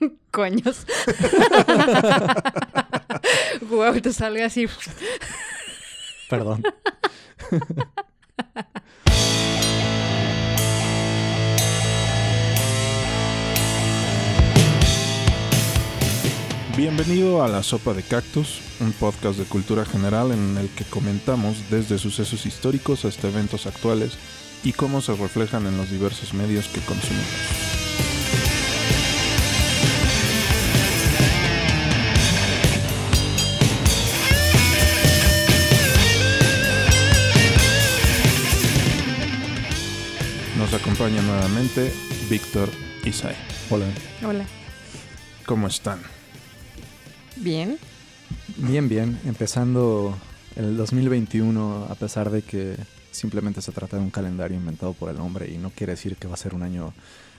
Coños. Guau, te salga así. Perdón. Bienvenido a La Sopa de Cactus, un podcast de cultura general en el que comentamos desde sucesos históricos hasta eventos actuales y cómo se reflejan en los diversos medios que consumimos. Acompaña nuevamente Víctor Isai. Hola. Hola. ¿Cómo están? Bien. Bien, bien. Empezando el 2021, a pesar de que simplemente se trata de un calendario inventado por el hombre y no quiere decir que va a ser un año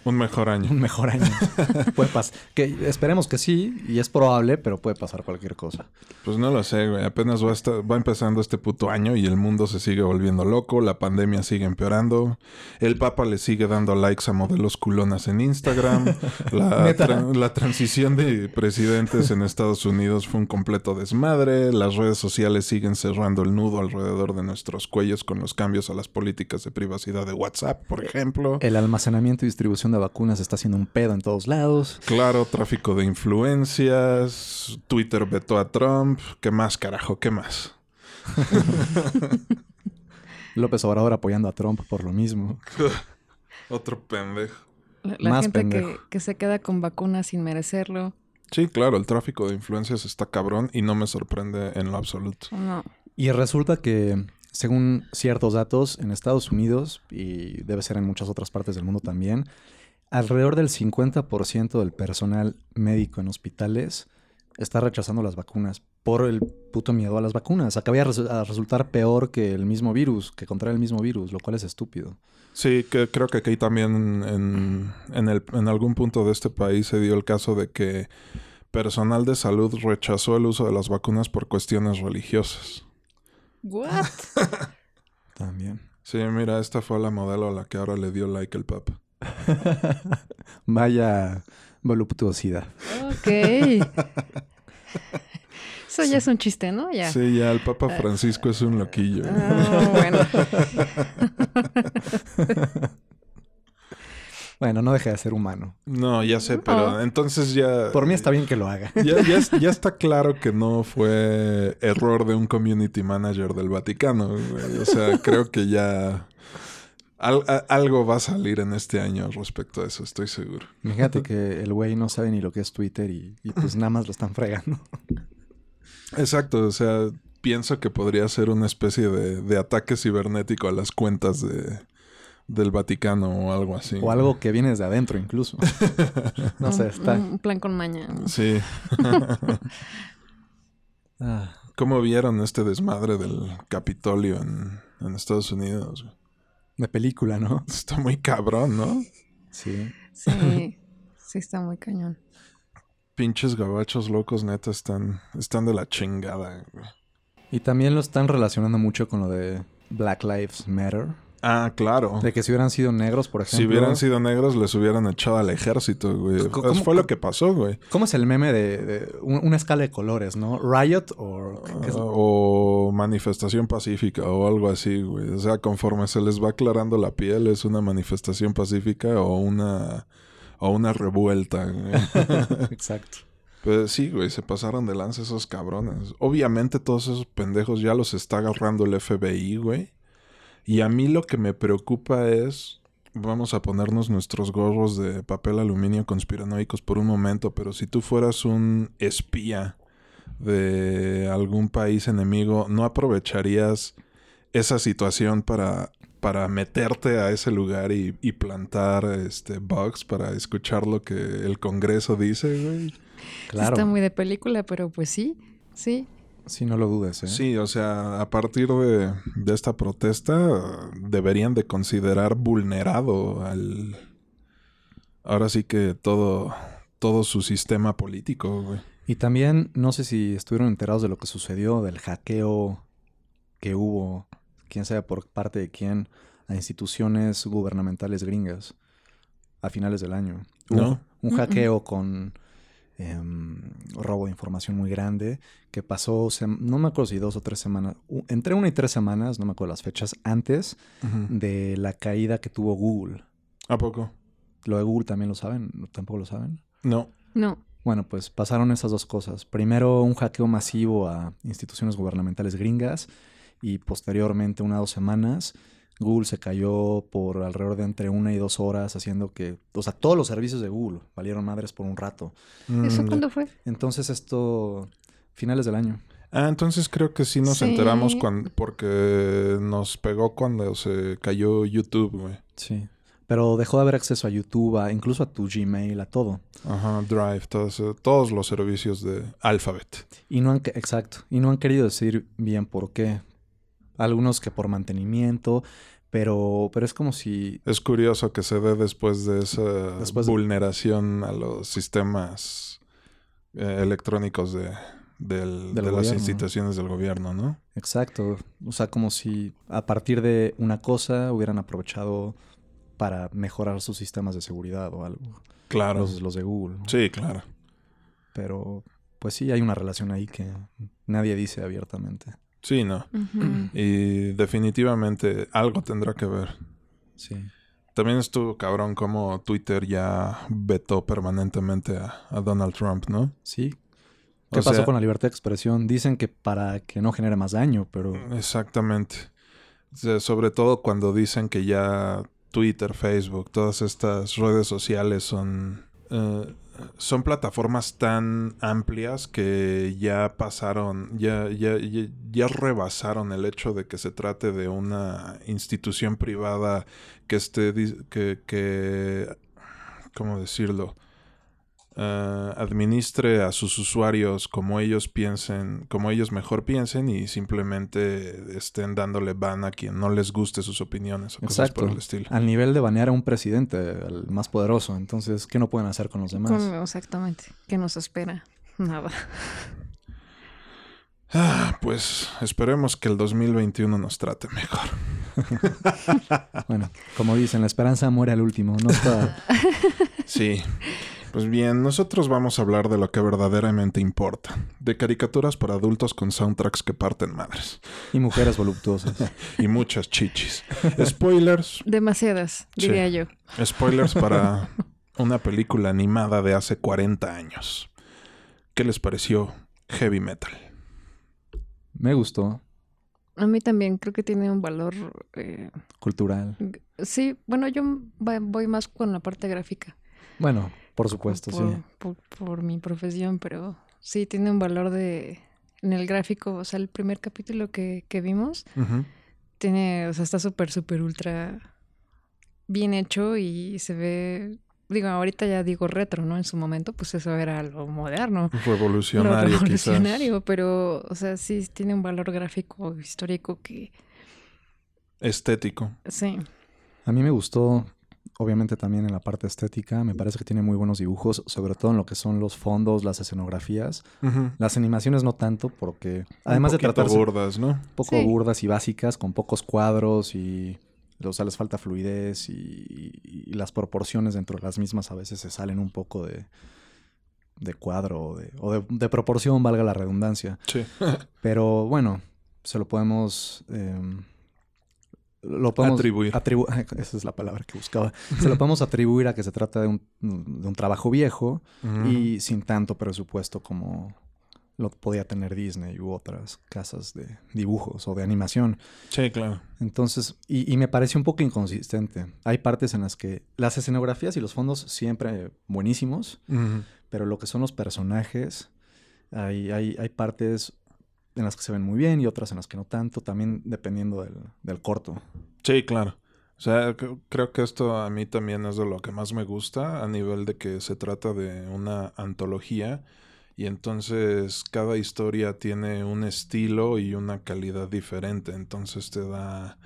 Un mejor año. un mejor año. puede pasar. Que esperemos que sí, y es probable, pero puede pasar cualquier cosa. Pues no lo sé, güey. Apenas va, a estar- va empezando este puto año y el mundo se sigue volviendo loco, la pandemia sigue empeorando, el Papa le sigue dando likes a modelos culonas en Instagram, la, Neta. tra- la transición de presidentes en Estados Unidos fue un completo desmadre, las redes sociales siguen cerrando el nudo alrededor de nuestros cuellos con los cambios a las políticas de privacidad de WhatsApp, por ejemplo. El almacenamiento y distribución de vacunas está haciendo un pedo en todos lados. Claro, tráfico de influencias, Twitter vetó a Trump, ¿qué más carajo? ¿Qué más? López Obrador apoyando a Trump por lo mismo. Otro pendejo. La, la Más gente que, que se queda con vacunas sin merecerlo. Sí, claro, el tráfico de influencias está cabrón y no me sorprende en lo absoluto. No. Y resulta que, según ciertos datos, en Estados Unidos, y debe ser en muchas otras partes del mundo también, alrededor del 50% del personal médico en hospitales está rechazando las vacunas por el puto miedo a las vacunas. Acaba a resu- a resultar peor que el mismo virus, que contraer el mismo virus, lo cual es estúpido. Sí, que creo que aquí también en, en, el, en algún punto de este país se dio el caso de que personal de salud rechazó el uso de las vacunas por cuestiones religiosas. What? También. Sí, mira, esta fue la modelo a la que ahora le dio like el Papa. Vaya voluptuosidad. ok. Eso ya es un chiste, ¿no? Ya. Sí, ya el Papa Francisco es un loquillo. Ah, bueno. Bueno, no deja de ser humano. No, ya sé, pero entonces ya... Por mí está bien que lo haga. Ya, ya, es- ya está claro que no fue error de un community manager del Vaticano. O sea, creo que ya al- a- algo va a salir en este año respecto a eso, estoy seguro. Fíjate que el güey no sabe ni lo que es Twitter y, y pues nada más lo están fregando. Exacto, o sea, pienso que podría ser una especie de, de ataque cibernético a las cuentas de, del Vaticano o algo así. O algo que viene desde adentro incluso. No sé, está... Un, plan con maña. Sí. Ah, ¿Cómo vieron este desmadre del Capitolio en, en Estados Unidos? De película, ¿no? Está muy cabrón, ¿no? Sí. Sí. Sí, está muy cañón. Pinches gabachos locos, neta, están, están de la chingada. güey. Y también lo están relacionando mucho con lo de Black Lives Matter. Ah, claro. De que si hubieran sido negros, por ejemplo... Si hubieran sido negros, les hubieran echado al ejército, güey. C- Eso ¿cómo- fue lo que pasó, güey. ¿Cómo es el meme de, de un- una escala de colores, no? Riot o... ¿qué es? O manifestación pacífica o algo así, güey. O sea, conforme se les va aclarando la piel, es una manifestación pacífica o una, o una revuelta. güey. Exacto. Pues sí, güey, se pasaron de lanza esos cabrones. Obviamente todos esos pendejos ya los está agarrando el FBI, güey. Y a mí lo que me preocupa es, vamos a ponernos nuestros gorros de papel aluminio conspiranoicos por un momento, pero si tú fueras un espía de algún país enemigo, ¿no aprovecharías esa situación para, para meterte a ese lugar y, y plantar este bugs para escuchar lo que el Congreso dice, güey? Claro. Está muy de película, pero pues sí. Sí. Sí, no lo dudes, ¿eh? Sí, o sea, a partir de, de esta protesta deberían de considerar vulnerado al... Ahora sí que todo, todo su sistema político, güey. Y también, no sé si estuvieron enterados de lo que sucedió, del hackeo que hubo, quién sabe por parte de quién, a instituciones gubernamentales gringas a finales del año. ¿No? Un hackeo con em, robo de información muy grande que pasó, no me acuerdo si dos o tres semanas, entre una y tres semanas, no me acuerdo las fechas, antes de la caída que tuvo Google. ¿A poco? Lo de Google también lo saben, tampoco lo saben. No. No. Bueno, pues pasaron esas dos cosas. Primero un hackeo masivo a instituciones gubernamentales gringas y posteriormente, una o dos semanas, Google se cayó por alrededor de entre una y dos horas, haciendo que, o sea, todos los servicios de Google valieron madres por un rato. ¿Eso Mm, cuándo fue? Entonces esto, finales del año. Ah, entonces creo que sí nos Sí. enteramos cuando, porque nos pegó cuando se cayó YouTube, güey. Sí. Pero dejó de haber acceso a YouTube, a- incluso a tu Gmail, a todo. Ajá, Drive, todos, todos los servicios de Alphabet. Y no han, que- exacto, y no han querido decir bien por qué. Algunos que por mantenimiento, pero, pero es como si Es curioso que se dé después de esa Después de- vulneración a los sistemas eh, electrónicos de, del- Del de las instituciones del gobierno, ¿no? Exacto. O sea, como si a partir de una cosa hubieran aprovechado para mejorar sus sistemas de seguridad o algo. Claro. Los, los de Google. ¿no? Sí, claro. Pero, pues sí, hay una relación ahí que nadie dice abiertamente. Sí, no. Y definitivamente algo tendrá que ver. Sí. También estuvo cabrón como Twitter ya vetó permanentemente a, a Donald Trump, ¿no? Sí. ¿Qué O pasó sea- con la libertad de expresión? Dicen que para que no genere más daño, pero Exactamente. O sea, sobre todo cuando dicen que ya Twitter, Facebook, todas estas redes sociales son, eh, son plataformas tan amplias que ya pasaron, ya, ya, ya, ya rebasaron el hecho de que se trate de una institución privada que esté, que, que ¿cómo decirlo? Eh, administre a sus usuarios como ellos piensen, como ellos mejor piensen y simplemente estén dándole ban a quien no les guste sus opiniones o cosas exacto. por el estilo. Al nivel de banear a un presidente, al más poderoso. Entonces, ¿qué no pueden hacer con los demás? Exactamente. ¿Qué nos espera? Nada. Ah, pues esperemos que el 2021 nos trate mejor. Bueno, como dicen, la esperanza muere al último. No está... Sí. Pues bien, nosotros vamos a hablar de lo que verdaderamente importa, de caricaturas para adultos con soundtracks que parten madres y mujeres voluptuosas. y muchas chichis. Spoilers, Demasiadas, Sí. diría yo. Spoilers para una película animada de hace 40 años. ¿Qué les pareció Heavy Metal? Me gustó. A mí también creo que tiene un valor. eh, Cultural. sí, bueno, yo voy más con la parte gráfica. Bueno, por supuesto, por, sí. por- por mi profesión, pero sí tiene un valor de. En el gráfico, o sea, el primer capítulo que, que vimos tiene, o sea, está súper, súper, ultra bien hecho y se ve, digo, ahorita ya digo retro, ¿no? En su momento, pues eso era lo moderno, lo Revolucionario, revolucionario, pero, o sea, sí tiene un valor gráfico, histórico que, quizás. Estético. sí, A mí me gustó, obviamente también en la parte estética. Me parece que tiene muy buenos dibujos, sobre todo en lo que son los fondos, las escenografías. Las animaciones no tanto, porque además Un de tratarse gordas, ¿no? un poco Sí. burdas y básicas, con pocos cuadros y. O sea, les falta fluidez y, y- y las proporciones dentro de las mismas a veces se salen un poco de, de cuadro o de, o de- de proporción, valga la redundancia. Sí. Pero bueno, se lo podemos. em, lo podemos Atribuir. atribu- esa es la palabra que buscaba. Se lo podemos atribuir a que se trata de un, de un trabajo viejo y sin tanto presupuesto como lo podía tener Disney u otras casas de dibujos o de animación. Sí, claro. Entonces, y, y me parece un poco inconsistente. Hay partes en las que las escenografías y los fondos siempre buenísimos, pero lo que son los personajes, hay, hay, hay partes en las que se ven muy bien y otras en las que no tanto, también dependiendo del, del corto. Sí, claro. O sea, creo que esto a mí también es de lo que más me gusta a nivel de que se trata de una antología y entonces cada historia tiene un estilo y una calidad diferente, entonces te da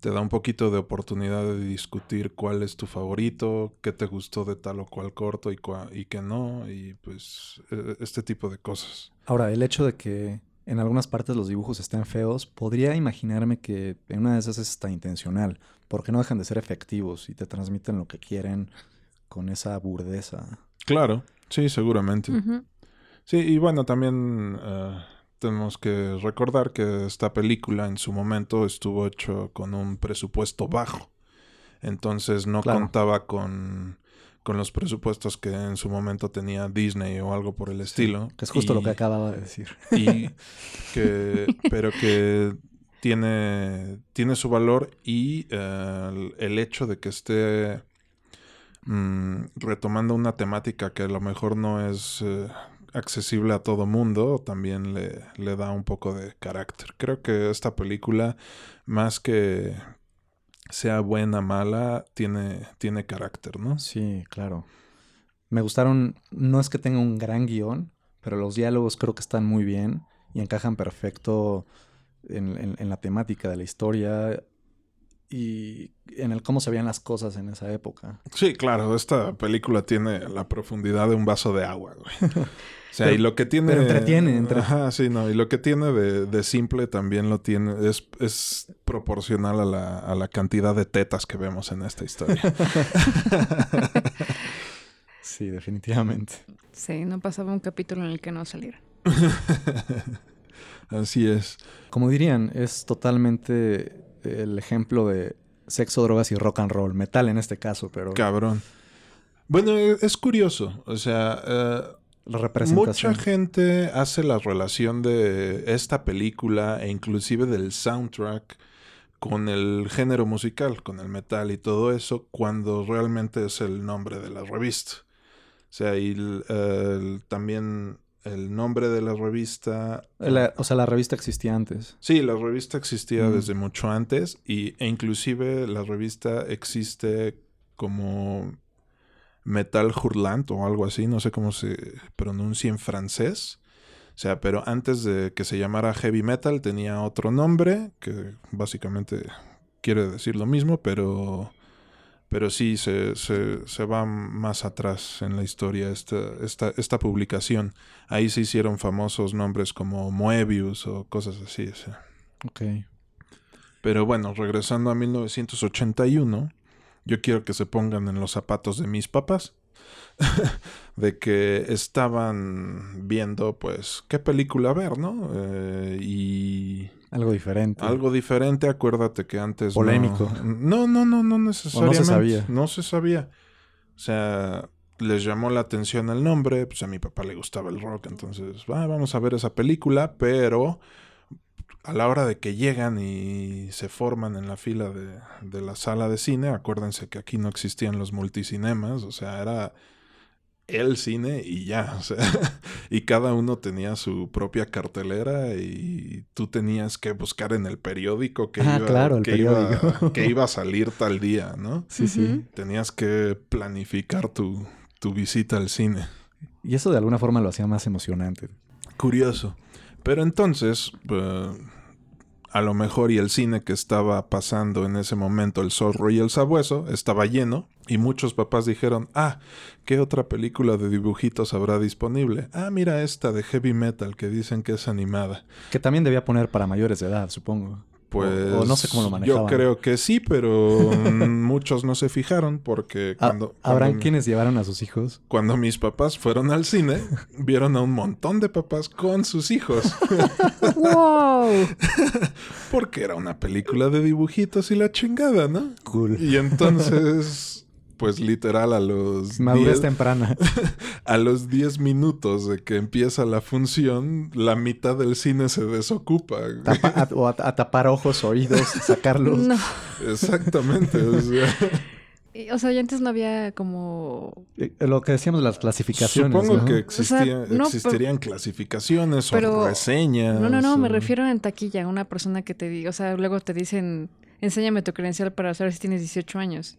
te da un poquito de oportunidad de discutir cuál es tu favorito, qué te gustó de tal o cual corto y, cua- y qué no, y pues e- este tipo de cosas. Ahora, el hecho de que en algunas partes los dibujos estén feos, podría imaginarme que en una de esas es hasta intencional, porque no dejan de ser efectivos y te transmiten lo que quieren con esa burdeza. Claro. Sí, seguramente. Sí, y bueno, también eh, tenemos que recordar que esta película en su momento estuvo hecho con un presupuesto bajo. Entonces no contaba con, con, los presupuestos que en su momento tenía Disney o algo por el estilo. que es justo lo que acababa de decir. Y que, pero que tiene, tiene su valor y eh, el, hecho de que esté mm, retomando una temática que a lo mejor no es eh, accesible a todo mundo también le, le da un poco de carácter. Creo que esta película, más que sea buena, mala, tiene, tiene carácter, ¿no? Sí, claro. Me gustaron, no es que tenga un gran guion, pero los diálogos creo que están muy bien y encajan perfecto en, en, la temática de la historia y en el cómo se veían las cosas en esa época. Sí, claro, esta película tiene la profundidad de un vaso de agua, güey. O sea, y lo que tiene... Pero entretiene, Ajá, sí, no. Y lo que tiene de, de simple también lo tiene... Es, es proporcional a la, a la cantidad de tetas que vemos en esta historia. sí, definitivamente. Sí, no pasaba un capítulo en el que no saliera. Así es. Como dirían, es totalmente el ejemplo de sexo, drogas y rock and roll. Metal en este caso, pero... Cabrón. Bueno, es curioso. O sea... Eh, la representación. Mucha gente hace la relación de esta película e inclusive del soundtrack con el género musical, con el metal y todo eso, cuando realmente es el nombre de la revista. O sea, y también el nombre de la revista. o sea, la revista existía antes. Sí, la revista existía mm. desde mucho antes y, e inclusive la revista existe como Metal Hurlant o algo así, no sé cómo se pronuncia en francés. O sea, pero antes de que se llamara Heavy Metal tenía otro nombre que básicamente quiere decir lo mismo, pero pero sí se, se, se, va más atrás en la historia esta, esta, esta, publicación. Ahí se hicieron famosos nombres como Moebius o cosas así. Ok. Pero bueno, regresando a 1981, yo quiero que se pongan en los zapatos de mis papás. de que estaban viendo, pues, qué película ver, ¿no? Eh, y algo diferente. Algo diferente, acuérdate que antes. Polémico. No, no, no, no necesariamente. no se sabía. No se sabía. O sea, les llamó la atención el nombre, pues a mi papá le gustaba el rock, entonces, vamos a ver esa película, pero a la hora de que llegan y se forman en la fila de, de la sala de cine, acuérdense que aquí no existían los multicinemas, o sea, era el cine y ya, o sea, y cada uno tenía su propia cartelera y tú tenías que buscar en el periódico que, ah, iba, que, iba, que iba a salir tal día, ¿no? Sí, sí. Tenías que planificar tu, tu visita al cine. Y eso de alguna forma lo hacía más emocionante. Curioso. Pero entonces, uh, a lo mejor y el cine que estaba pasando en ese momento, El Zorro y el Sabueso, estaba lleno y muchos papás dijeron, ah, ¿qué otra película de dibujitos habrá disponible? Ah, mira esta de heavy metal que dicen que es animada. Que también debía poner para mayores de edad, supongo. Pues o, no sé cómo lo manejaban. Yo creo que sí, pero muchos no se fijaron porque ah, cuando... ¿Habrán quienes llevaron a sus hijos? Cuando mis papás fueron al cine, vieron a un montón de papás con sus hijos. ¡Wow! porque era una película de dibujitos y la chingada, ¿no? Cool. Y entonces pues literal a los... Madurez temprana. A los 10 minutos de que empieza la función, la mitad del cine se desocupa. o a, tapar ojos, oídos, sacarlos. No. Exactamente. O sea... O sea, ya antes no había como... Eh, lo que decíamos, las clasificaciones. Supongo que existirían clasificaciones o reseñas. No, no, no, me refiero en taquilla, una persona que te diga, o sea, luego te dicen, enséñame tu credencial para saber si tienes 18 años.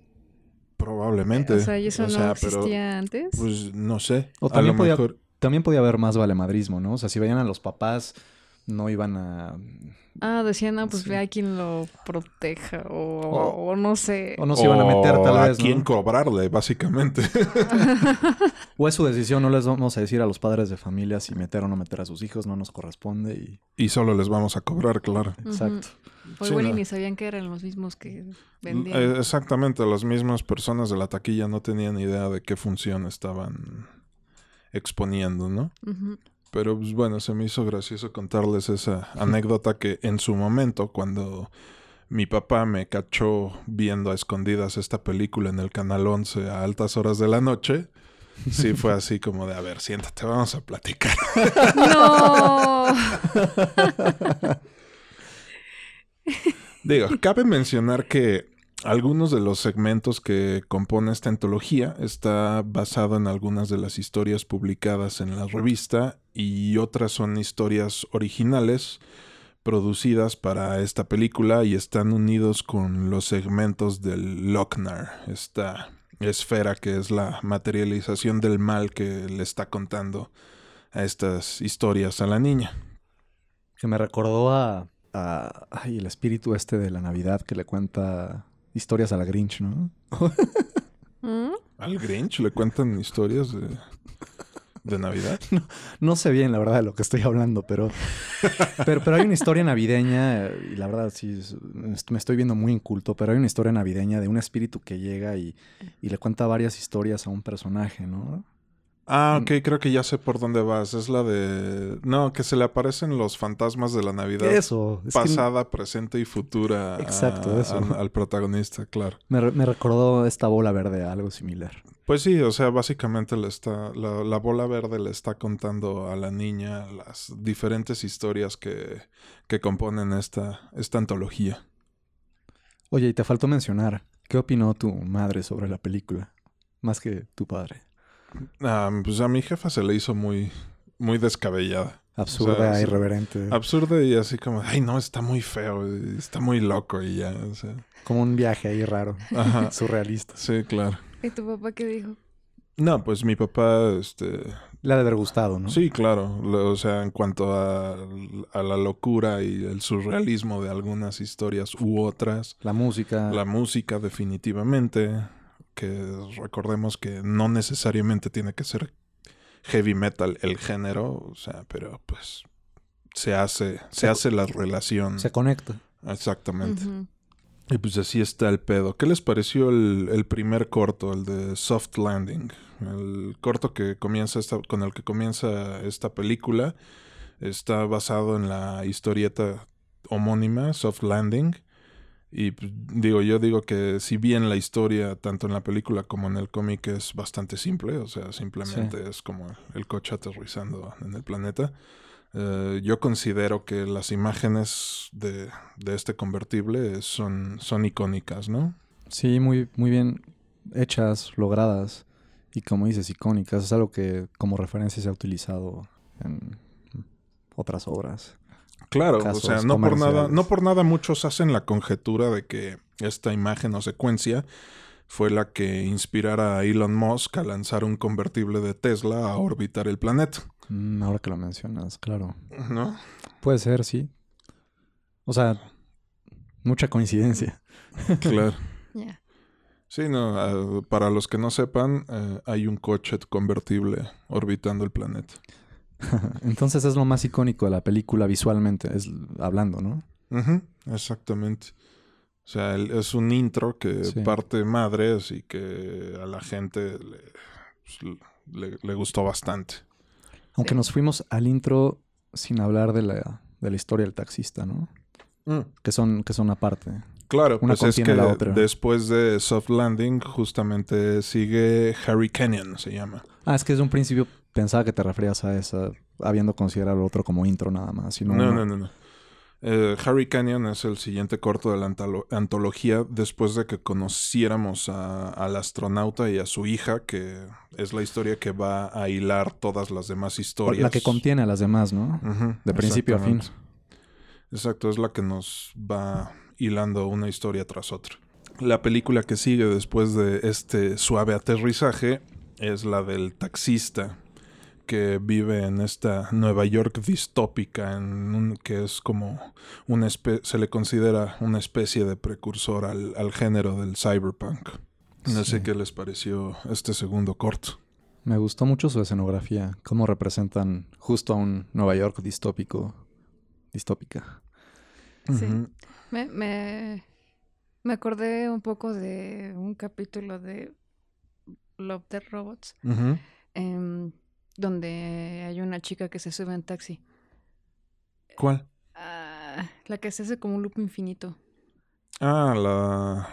Probablemente. O sea, ¿y eso no existía antes? Pues no sé. O también, podía, también podía haber más valemadrismo, ¿no? O sea, si veían a los papás, no iban a... Ah, decían, no, pues ve a quien lo proteja o, no sé. O no se iban a meter tal a vez, ¿no? quién cobrarle, básicamente. o es su decisión, no les vamos a decir a los padres de familia si meter o no meter a sus hijos, no nos corresponde y... Y solo les vamos a cobrar, claro. Exacto. Pues bueno, y ni sabían que eran los mismos que vendían. Eh, exactamente, las mismas personas de la taquilla no tenían idea de qué función estaban exponiendo, ¿no? Ujú. Pero pues bueno, se me hizo gracioso contarles esa anécdota que en su momento, cuando mi papá me cachó viendo a escondidas esta película en el Canal 11 a altas horas de la noche, sí fue así como de, a ver, siéntate, vamos a platicar. No. Digo, cabe mencionar que algunos de los segmentos que compone esta antología está basado en algunas de las historias publicadas en la revista y otras son historias originales producidas para esta película y están unidos con los segmentos del Lochnar, esta esfera que es la materialización del mal que le está contando a estas historias a la niña. Que me recordó a, a- ay, el espíritu este de la Navidad que le cuenta historias a la Grinch, ¿no? ¿Mm? Al Grinch le cuentan historias de, de Navidad. No sé bien, la verdad, de lo que estoy hablando, pero, pero, pero hay una historia navideña, y la verdad sí, me estoy viendo muy inculto, pero hay una historia navideña de un espíritu que llega y, y le cuenta varias historias a un personaje, ¿no? Ah, ok, creo que ya sé por dónde vas. Es la de... No, que se le aparecen los fantasmas de la Navidad. Eso, es que pasada, presente y futura. a- Exacto, eso. a- al protagonista, claro. me, me recordó esta bola verde, algo similar. Pues sí, o sea, básicamente le está, la, la bola verde le está contando a la niña las diferentes historias que, que componen esta, esta antología. Oye, y te faltó mencionar, ¿qué opinó tu madre sobre la película? Más que tu padre. Ah, pues a mi jefa se le hizo muy, muy descabellada. Absurda, O sea, sí. irreverente. Absurda y así como, ay no, está muy feo, y está muy loco y ya, o sea. Como un viaje ahí raro, Ajá. surrealista. Sí, claro. ¿Y tu papá qué dijo? No, pues mi papá, este, Le ha de haber gustado, ¿no? Sí, claro. Lo- O sea, en cuanto a, a la locura y el surrealismo de algunas historias u otras, La música. la música definitivamente, que recordemos que no necesariamente tiene que ser heavy metal el género, o sea, pero pues se hace, se Se- hace la relación. Se conecta. Exactamente. Y pues así está el pedo. ¿Qué les pareció el, el primer corto, el de Soft Landing? El corto que comienza esta, con el que comienza esta película está basado en la historieta homónima, Soft Landing. Y pues, digo, yo digo que si bien la historia, tanto en la película como en el cómic, es bastante simple, o sea, simplemente es como el coche aterrizando en el planeta. Eh, yo considero que las imágenes de, de este convertible son, son icónicas, ¿no? Sí, muy, muy bien hechas, logradas. Y como dices, icónicas. Es algo que como referencia se ha utilizado en otras obras. Claro, Casos o sea, no por nada, no por nada muchos hacen la conjetura de que esta imagen o secuencia fue la que inspirara a Elon Musk a lanzar un convertible de Tesla a orbitar el planeta, Mm, ahora que lo mencionas, claro. ¿no? Puede ser, sí. O sea, mucha coincidencia. Claro. Sí, no, ah, para los que no sepan, eh, hay un coche convertible orbitando el planeta. Entonces es lo más icónico de la película visualmente, es hablando, ¿no? Ujú, exactamente. O sea, el- es un intro que Sí. parte madres y que a la gente le, pues, le- le gustó bastante. Aunque Sí. nos fuimos al intro sin hablar de la, de la historia del taxista, ¿no? Que son, que son aparte. Claro, Una pues es contiene que la otra. después de Soft Landing justamente sigue Harry Canyon, se llama. Ah, es que desde un principio pensaba que te referías a esa, habiendo considerado el otro como intro nada más. y No, no, no, no, no. Eh, Harry Canyon es el siguiente corto de la antolo- antología después de que conociéramos a- al astronauta y a su hija, que es la historia que va a hilar todas las demás historias. La que contiene a las demás, ¿no? De principio a fin. Exacto, es la que nos va hilando una historia tras otra. La película que sigue después de este suave aterrizaje es la del taxista que vive en esta Nueva York distópica, en un- que es como una espe- se le considera una especie de precursor al, al género del cyberpunk. No sé qué les pareció este segundo corto. Me gustó mucho su escenografía, cómo representan justo a un Nueva York distópico, distópica. Sí. Me, me, me acordé un poco de un capítulo de Love the Robots, donde hay una chica que se sube en taxi. ¿Cuál? Ah, la que se hace como un loop infinito. Ah, la.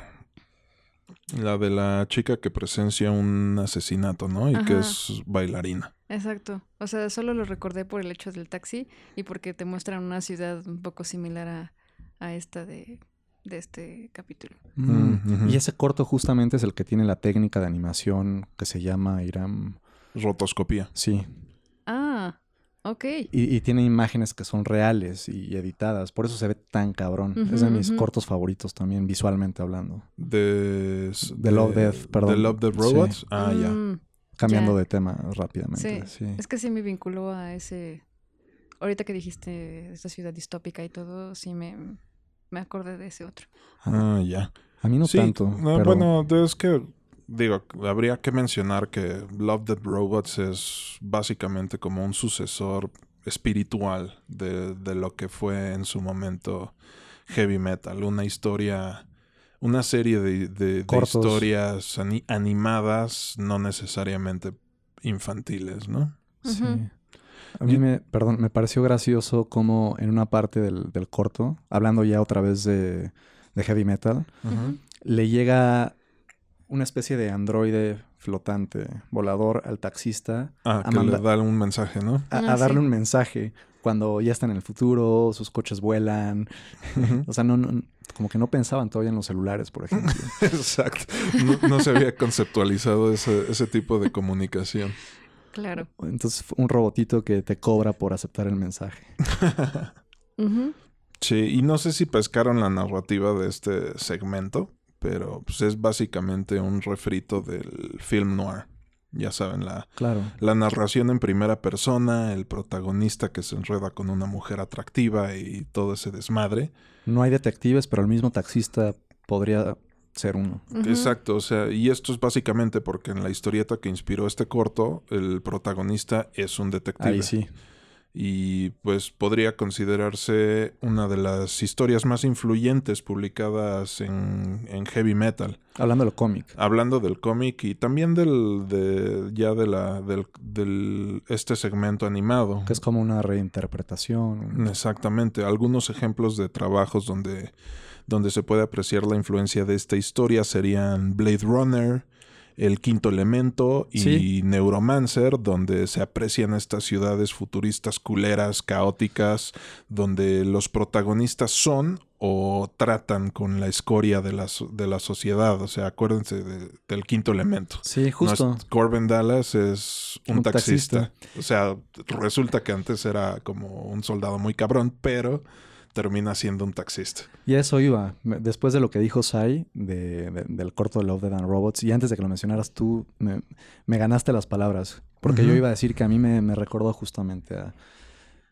La de la chica que presencia un asesinato, ¿no? Y que es bailarina. Exacto. O sea, solo lo recordé por el hecho del taxi y porque te muestran una ciudad un poco similar a, a esta de, de este capítulo. Mm. Y ese corto justamente es el que tiene la técnica de animación que se llama Iram. Rotoscopía. Sí. Ah, ok. Y, y tiene imágenes que son reales y editadas. Por eso se ve tan cabrón. es de mis cortos favoritos también, visualmente hablando. De. De Love, Death, perdón. De Love, Death, Sí. Robots. Ah, ya. Mm, Cambiando Ya. de tema rápidamente. Sí. Sí. Es que sí me vinculó a ese... Ahorita que dijiste esta ciudad distópica y todo, sí me, me acordé de ese otro. Ah, ya. A mí no sí, tanto. no, pero- Bueno, es que, digo, habría que mencionar que Love Dead Robots es básicamente como un sucesor espiritual de, de lo que fue en su momento heavy metal. Una historia, una serie de, de- historias ani- animadas, no necesariamente infantiles, ¿no? Sí. A mí Yo- me, perdón, me pareció gracioso como en una parte del, del corto, hablando ya otra vez de, de heavy metal, le llega una especie de androide flotante, volador al taxista, Ah, A que manda- le da un mensaje, ¿no? a, Ah, a darle sí. un mensaje cuando ya están en el futuro, sus coches vuelan. O sea, no, no- como que no pensaban todavía en los celulares, por ejemplo. Exacto. No, no se había conceptualizado ese, ese tipo de comunicación. Claro. Entonces, un robotito que te cobra por aceptar el mensaje. Sí, y no sé si pescaron la narrativa de este segmento, pero pues es básicamente un refrito del film noir. Ya saben, la, Claro. la narración en primera persona, el protagonista que se enreda con una mujer atractiva y todo ese desmadre. No hay detectives, pero el mismo taxista podría ser uno. Exacto, o sea, y esto es básicamente porque en la historieta que inspiró este corto, el protagonista es un detective. Ahí sí. Y pues podría considerarse una de las historias más influyentes publicadas en, en heavy metal. Hablando de lo cómic. Hablando del cómic y también del de ya de la del, del este segmento animado. Que es como una reinterpretación. Exactamente, algunos ejemplos de trabajos donde donde se puede apreciar la influencia de esta historia serían Blade Runner, El Quinto Elemento y Sí. Neuromancer, donde se aprecian estas ciudades futuristas culeras, caóticas, donde los protagonistas son o tratan con la escoria de la, de la sociedad. O sea, acuérdense de- del Quinto Elemento. Sí, justo. No es- Corbin Dallas es un, Un taxista. taxista. O sea, resulta que antes era como un soldado muy cabrón, pero termina siendo un taxista. Y eso iba. Después de lo que dijo Sai de, de- del corto Love, Dead and Robots, y antes de que lo mencionaras tú, me, me ganaste las palabras. Porque yo iba a decir que a mí me, me recordó justamente a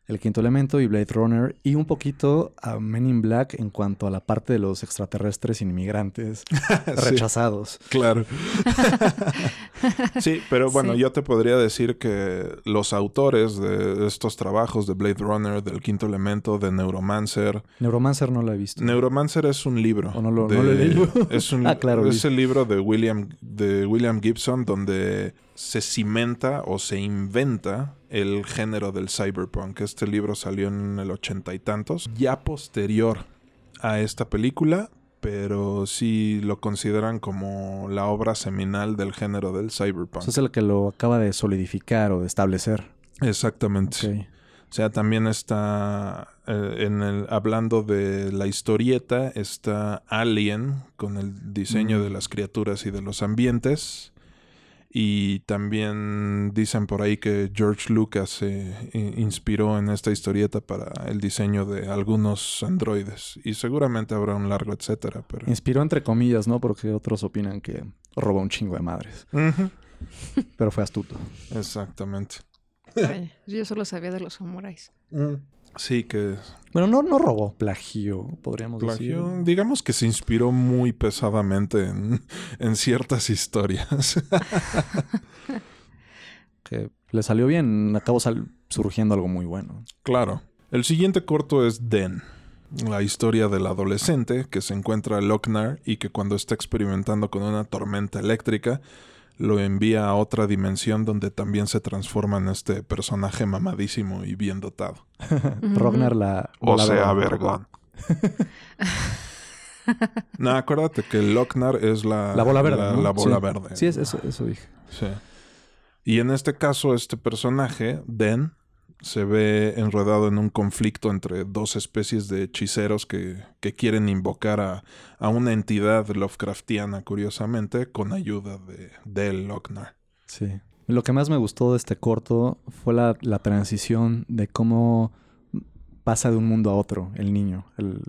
El Quinto Elemento y Blade Runner, y un poquito a Men in Black en cuanto a la parte de los extraterrestres inmigrantes Sí, rechazados. claro. sí, pero bueno, Sí. yo te podría decir que los autores de estos trabajos de Blade Runner, del Quinto Elemento, de Neuromancer, Neuromancer no lo he visto. Neuromancer es un libro. O no lo- de- no lo he leído. Es, un, Ah, claro, es el libro de William, de William Gibson donde se cimenta o se inventa el género del cyberpunk. Este libro salió en el ochenta y tantos, ya posterior a esta película, pero sí lo consideran como la obra seminal del género del cyberpunk. O sea, es el que lo acaba de solidificar o de establecer. Exactamente. O sea, también está eh, en el hablando de la historieta está Alien con el diseño Mm. de las criaturas y de los ambientes. Y también dicen por ahí que George Lucas se i- inspiró en esta historieta para el diseño de algunos androides. Y seguramente habrá un largo etcétera, pero... Inspiró entre comillas, ¿no? Porque otros opinan que robó un chingo de madres. Pero fue astuto. Exactamente. Yo solo sabía de los samuráis. Sí, que Bueno, no, no robó, plagió, podríamos plagio, decir. digamos que se inspiró muy pesadamente en, en ciertas historias. Que le salió bien, acabó sal- surgiendo algo muy bueno. claro. El siguiente corto es Den, la historia del adolescente que se encuentra Lochnar y que cuando está experimentando con una tormenta eléctrica lo envía a otra dimensión donde también se transforma en este personaje mamadísimo y bien dotado. Rognar la... O sea, Vergón. no, acuérdate que Lochnar es la, La bola verde, ¿no? la bola Sí. verde. Sí, es- eso, eso dije. Sí. Y en este caso, este personaje, Den, se ve enredado en un conflicto entre dos especies de hechiceros que, que quieren invocar a, a una entidad Lovecraftiana, curiosamente, con ayuda de, de Lochnar. Sí. Lo que más me gustó de este corto fue la, la transición de cómo pasa de un mundo a otro el niño. El,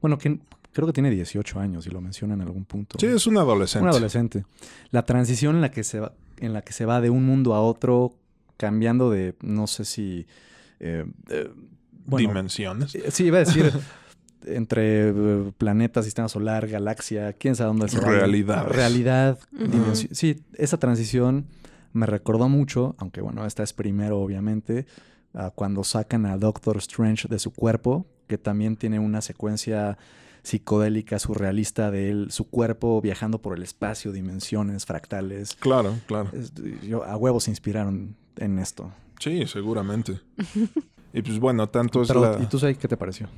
bueno, que creo que tiene 18 años y lo menciona en algún punto. Sí, es un adolescente. Un adolescente. La transición en la que se va, en la que se va de un mundo a otro, cambiando de, no sé si... eh, eh, bueno, Dimensiones. eh, sí, iba a decir entre eh, planeta, sistema solar, galaxia, quién sabe dónde se va. Realidad, dimensión. Sí, esa transición me recordó mucho, aunque bueno, esta es primero, obviamente, a cuando sacan a Doctor Strange de su cuerpo, que también tiene una secuencia psicodélica, surrealista de él, su cuerpo viajando por el espacio, dimensiones, fractales. Claro, claro. Es- yo, a huevos se inspiraron en esto. Sí, seguramente. y pues bueno, tanto es Pero, la... ¿Y tú sabes qué te pareció?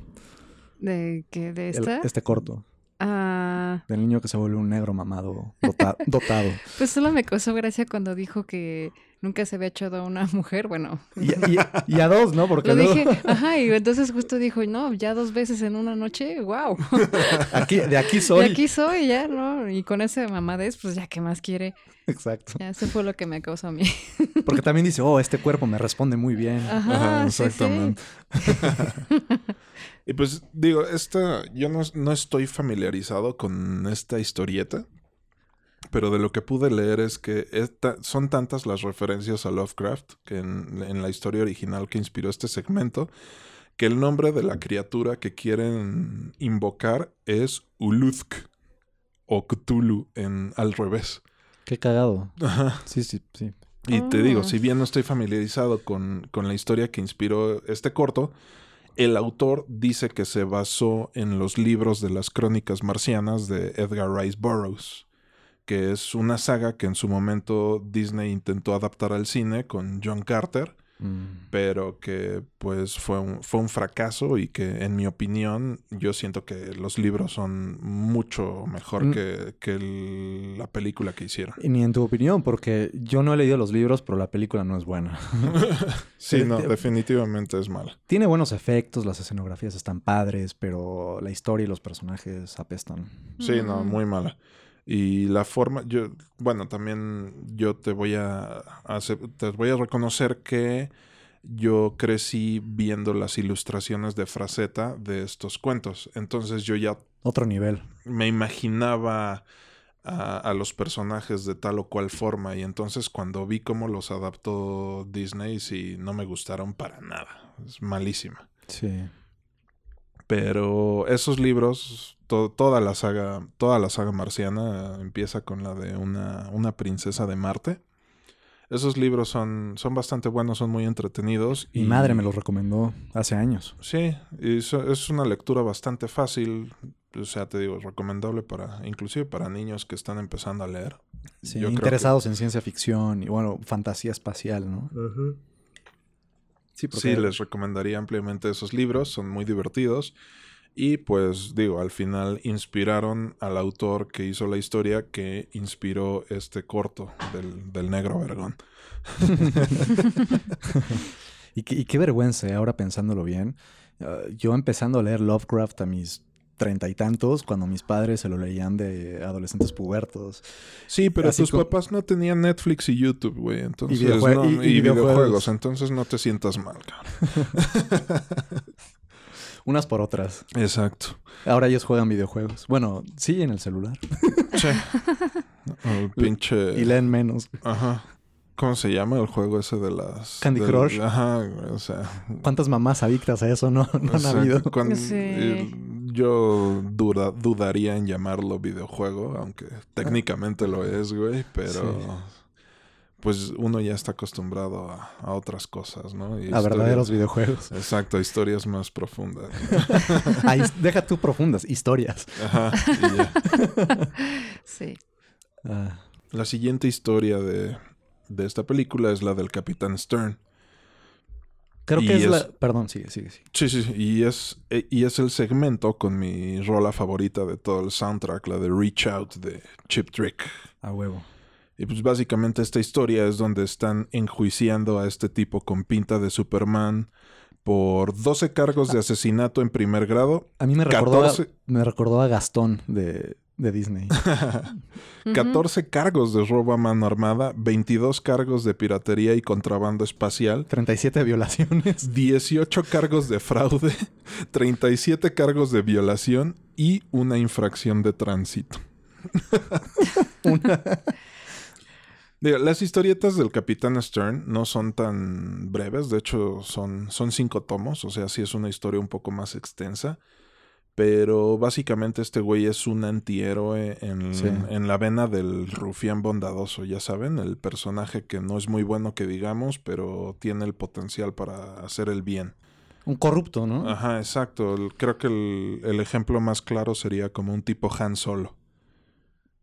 ¿De qué? ¿De El- esta? este corto. Ah, Del niño que se vuelve un negro mamado, dota- dotado. pues solo me causó gracia cuando dijo que nunca se había echado a una mujer. Bueno, Y, y- y a dos, ¿no? Porque lo luego- dije, ajá, y entonces justo dijo, no, ya dos veces en una noche, wow. aquí, de aquí soy. aquí soy, ya, ¿no? Y con ese mamadez, pues ya, ¿qué más quiere? Exacto. Ya, eso fue lo que me causó a mí. Porque también dice, oh, este cuerpo me responde muy bien. Ajá, Ajá, sí, sí. exactamente. y pues digo, esta, yo no, no estoy familiarizado con esta historieta, pero de lo que pude leer es que esta, son tantas las referencias a Lovecraft que en, en la historia original que inspiró este segmento, que el nombre de la criatura que quieren invocar es Uluzk o Cthulhu en al revés. Qué cagado. Ajá. Sí, sí, sí. Y te digo, Ah. si bien no estoy familiarizado con, con la historia que inspiró este corto, el autor dice que se basó en los libros de las crónicas marcianas de Edgar Rice Burroughs, que es una saga que en su momento Disney intentó adaptar al cine con John Carter, Mm. pero que pues fue un, fue un fracaso y que en mi opinión yo siento que los libros son mucho mejor Mm. que, que el- la película que hicieron. Y ni en tu opinión, porque yo no he leído los libros, pero la película no es buena. Sí, Eh, no, te- definitivamente es mala. Tiene buenos efectos, las escenografías están padres, pero la historia y los personajes apestan. Sí, no, Mm. muy mala. Y la forma, yo, bueno, también yo te voy a, hacer- te voy a reconocer que yo crecí viendo las ilustraciones de Fraceta de estos cuentos. Entonces yo ya Otro nivel. me imaginaba a, a los personajes de tal o cual forma. Y entonces cuando vi cómo los adaptó Disney, sí, no me gustaron para nada. Es malísima. Sí. Pero esos libros, to- toda la saga, toda la saga marciana empieza con la de una, una princesa de Marte. Esos libros son, son bastante buenos, son muy entretenidos. Mi madre me los recomendó hace años. Sí, y so- es una lectura bastante fácil. O sea, te digo, recomendable para, inclusive para niños que están empezando a leer. Sí, Yo creo que- interesados en ciencia ficción y bueno, fantasía espacial, ¿no? Sí, Sí, les recomendaría ampliamente esos libros, son muy divertidos. Y pues digo, al final inspiraron al autor que hizo la historia que inspiró este corto del, del negro vergón. y, qué, y qué vergüenza, eh, ahora pensándolo bien. Ah, yo empezando a leer Lovecraft a mis treinta y tantos, cuando mis padres se lo leían de adolescentes pubertos. Sí, pero Así tus como- papás no tenían Netflix y YouTube, güey. Entonces, videojue- no- y- y y videojuegos. videojuegos. Entonces no te sientas mal, cabrón. Unas por otras. Exacto. Ahora ellos juegan videojuegos. Bueno, sí, en el celular. Che. El pinche. Y leen menos. Ajá. ¿Cómo se llama el juego ese de las. Candy del- Crush. Ajá, güey, o sea. ¿Cuántas mamás adictas a eso no, no han sea, habido? cuan- Sí. eh, yo duda- dudaría en llamarlo videojuego, aunque técnicamente lo es, güey, pero Sí. Pues uno ya está acostumbrado a, a otras cosas, ¿no? Y A verdaderos videojuegos. Exacto, historias más profundas. Ahí, deja tú profundas, historias. Ajá, y ya. Sí. Ah, La siguiente historia de, de esta película es la del Capitán Stern. Creo Y que es, es- la... Perdón, sigue, sigue, sigue. Sí, sí, sí. Y es, e- y es el segmento con mi rola favorita de todo el soundtrack, la de Reach Out de Chip Trick. A huevo. Y pues básicamente esta historia es donde están enjuiciando a este tipo con pinta de Superman por 12 cargos de asesinato en primer grado, A mí me recordó, a, 14. me recordó a Gastón de, de Disney. 14 cargos de robo a mano armada, 22 cargos de piratería y contrabando espacial, 37 violaciones. 18 cargos de fraude, 37 cargos de violación y una infracción de tránsito. Digo, las historietas del Capitán Stern no son tan breves, de hecho son, son cinco tomos, o sea, sí es una historia un poco más extensa, pero básicamente este güey es un antihéroe en, Sí. en la vena del rufián bondadoso, ya saben, el personaje que no es muy bueno que digamos, pero tiene el potencial para hacer el bien. Un corrupto, ¿no? Ajá, exacto. El- creo que el, el ejemplo más claro sería como un tipo Han Solo.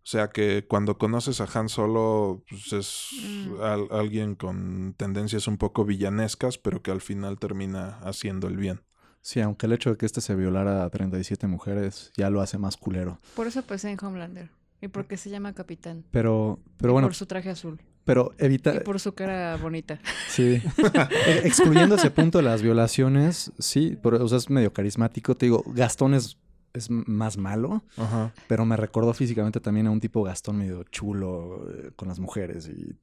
O sea que cuando conoces a Han Solo, pues es Mm. al- alguien con tendencias un poco villanescas, pero que al final termina haciendo el bien. Sí, aunque el hecho de que este se violara a 37 mujeres ya lo hace más culero. Por eso pensé en Homelander. Y porque se llama Capitán. Pero, pero Y bueno, Por su traje azul. pero evita... Y por su cara bonita. Sí. Eh, Excluyendo ese punto de las violaciones, sí, pero, o sea, es medio carismático. Te digo, Gastón es, es más malo, Ajá. pero me recordó físicamente también a un tipo Gastón medio chulo eh, con las mujeres. Y,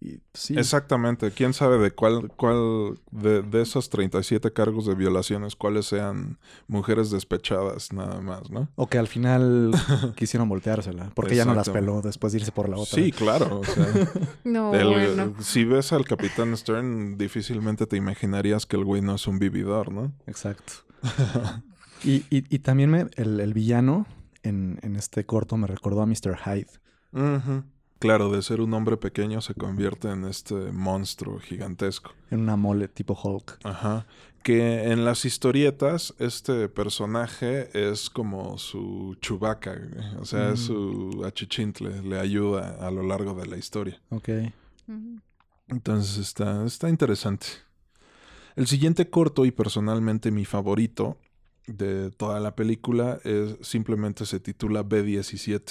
y sí. Exactamente. ¿Quién sabe de cuál, cuál de, de esos 37 cargos de violaciones, cuáles sean mujeres despechadas nada más, ¿no? O que al final quisieron volteársela, porque ya no las Exactamente. peló después de irse por la otra. Sí, claro. O sea, No, El- bueno. Si ves al Capitán Stern, difícilmente te imaginarías que el güey no es un vividor, ¿no? Exacto. y, y, y también me, el, el villano en, en este corto me recordó a Mr. Hyde. Claro, de ser un hombre pequeño se convierte en este monstruo gigantesco. En una mole tipo Hulk. Ajá. Que en las historietas, este personaje es como su chubaca, o sea, es Mm. su achichintle, le ayuda a lo largo de la historia. Ok. Entonces está, está interesante. El siguiente corto y personalmente mi favorito de toda la película es simplemente se titula B-17,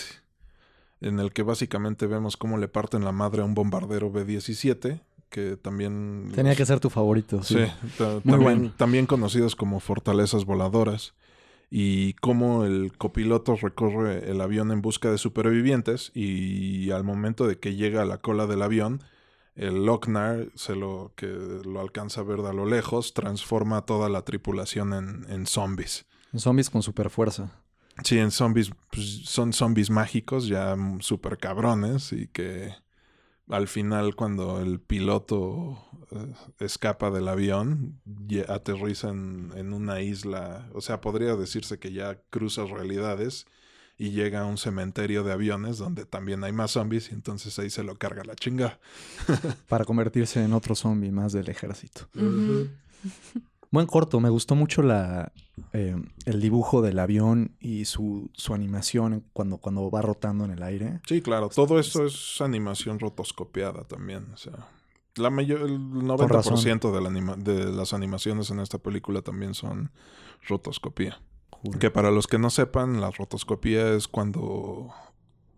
en el que básicamente vemos cómo le parten la madre a un bombardero B-17, que también... Tenía que ser tu favorito. Sí. Muy también, bueno. también conocidos como fortalezas voladoras. Y cómo el copiloto recorre el avión en busca de supervivientes y al momento de que llega a la cola del avión, el Lochnar, se lo, que lo alcanza a ver de a lo lejos, transforma a toda la tripulación en, en zombies. Zombies con super fuerza. Sí, en zombies, pues, son zombies mágicos, ya super cabrones, y que al final cuando el piloto eh, escapa del avión, aterriza en, en una isla, o sea, podría decirse que ya cruza realidades y llega a un cementerio de aviones donde también hay más zombies y entonces ahí se lo carga la chinga. Para convertirse en otro zombie más del ejército. Buen corto. Me gustó mucho la, eh, el dibujo del avión y su, su animación cuando, cuando va rotando en el aire. Sí, claro, todo eso es animación rotoscopiada también, o sea... La mayor, el 90% de, la anima- de las animaciones en esta película también son rotoscopía. Que para los que no sepan, la rotoscopía es cuando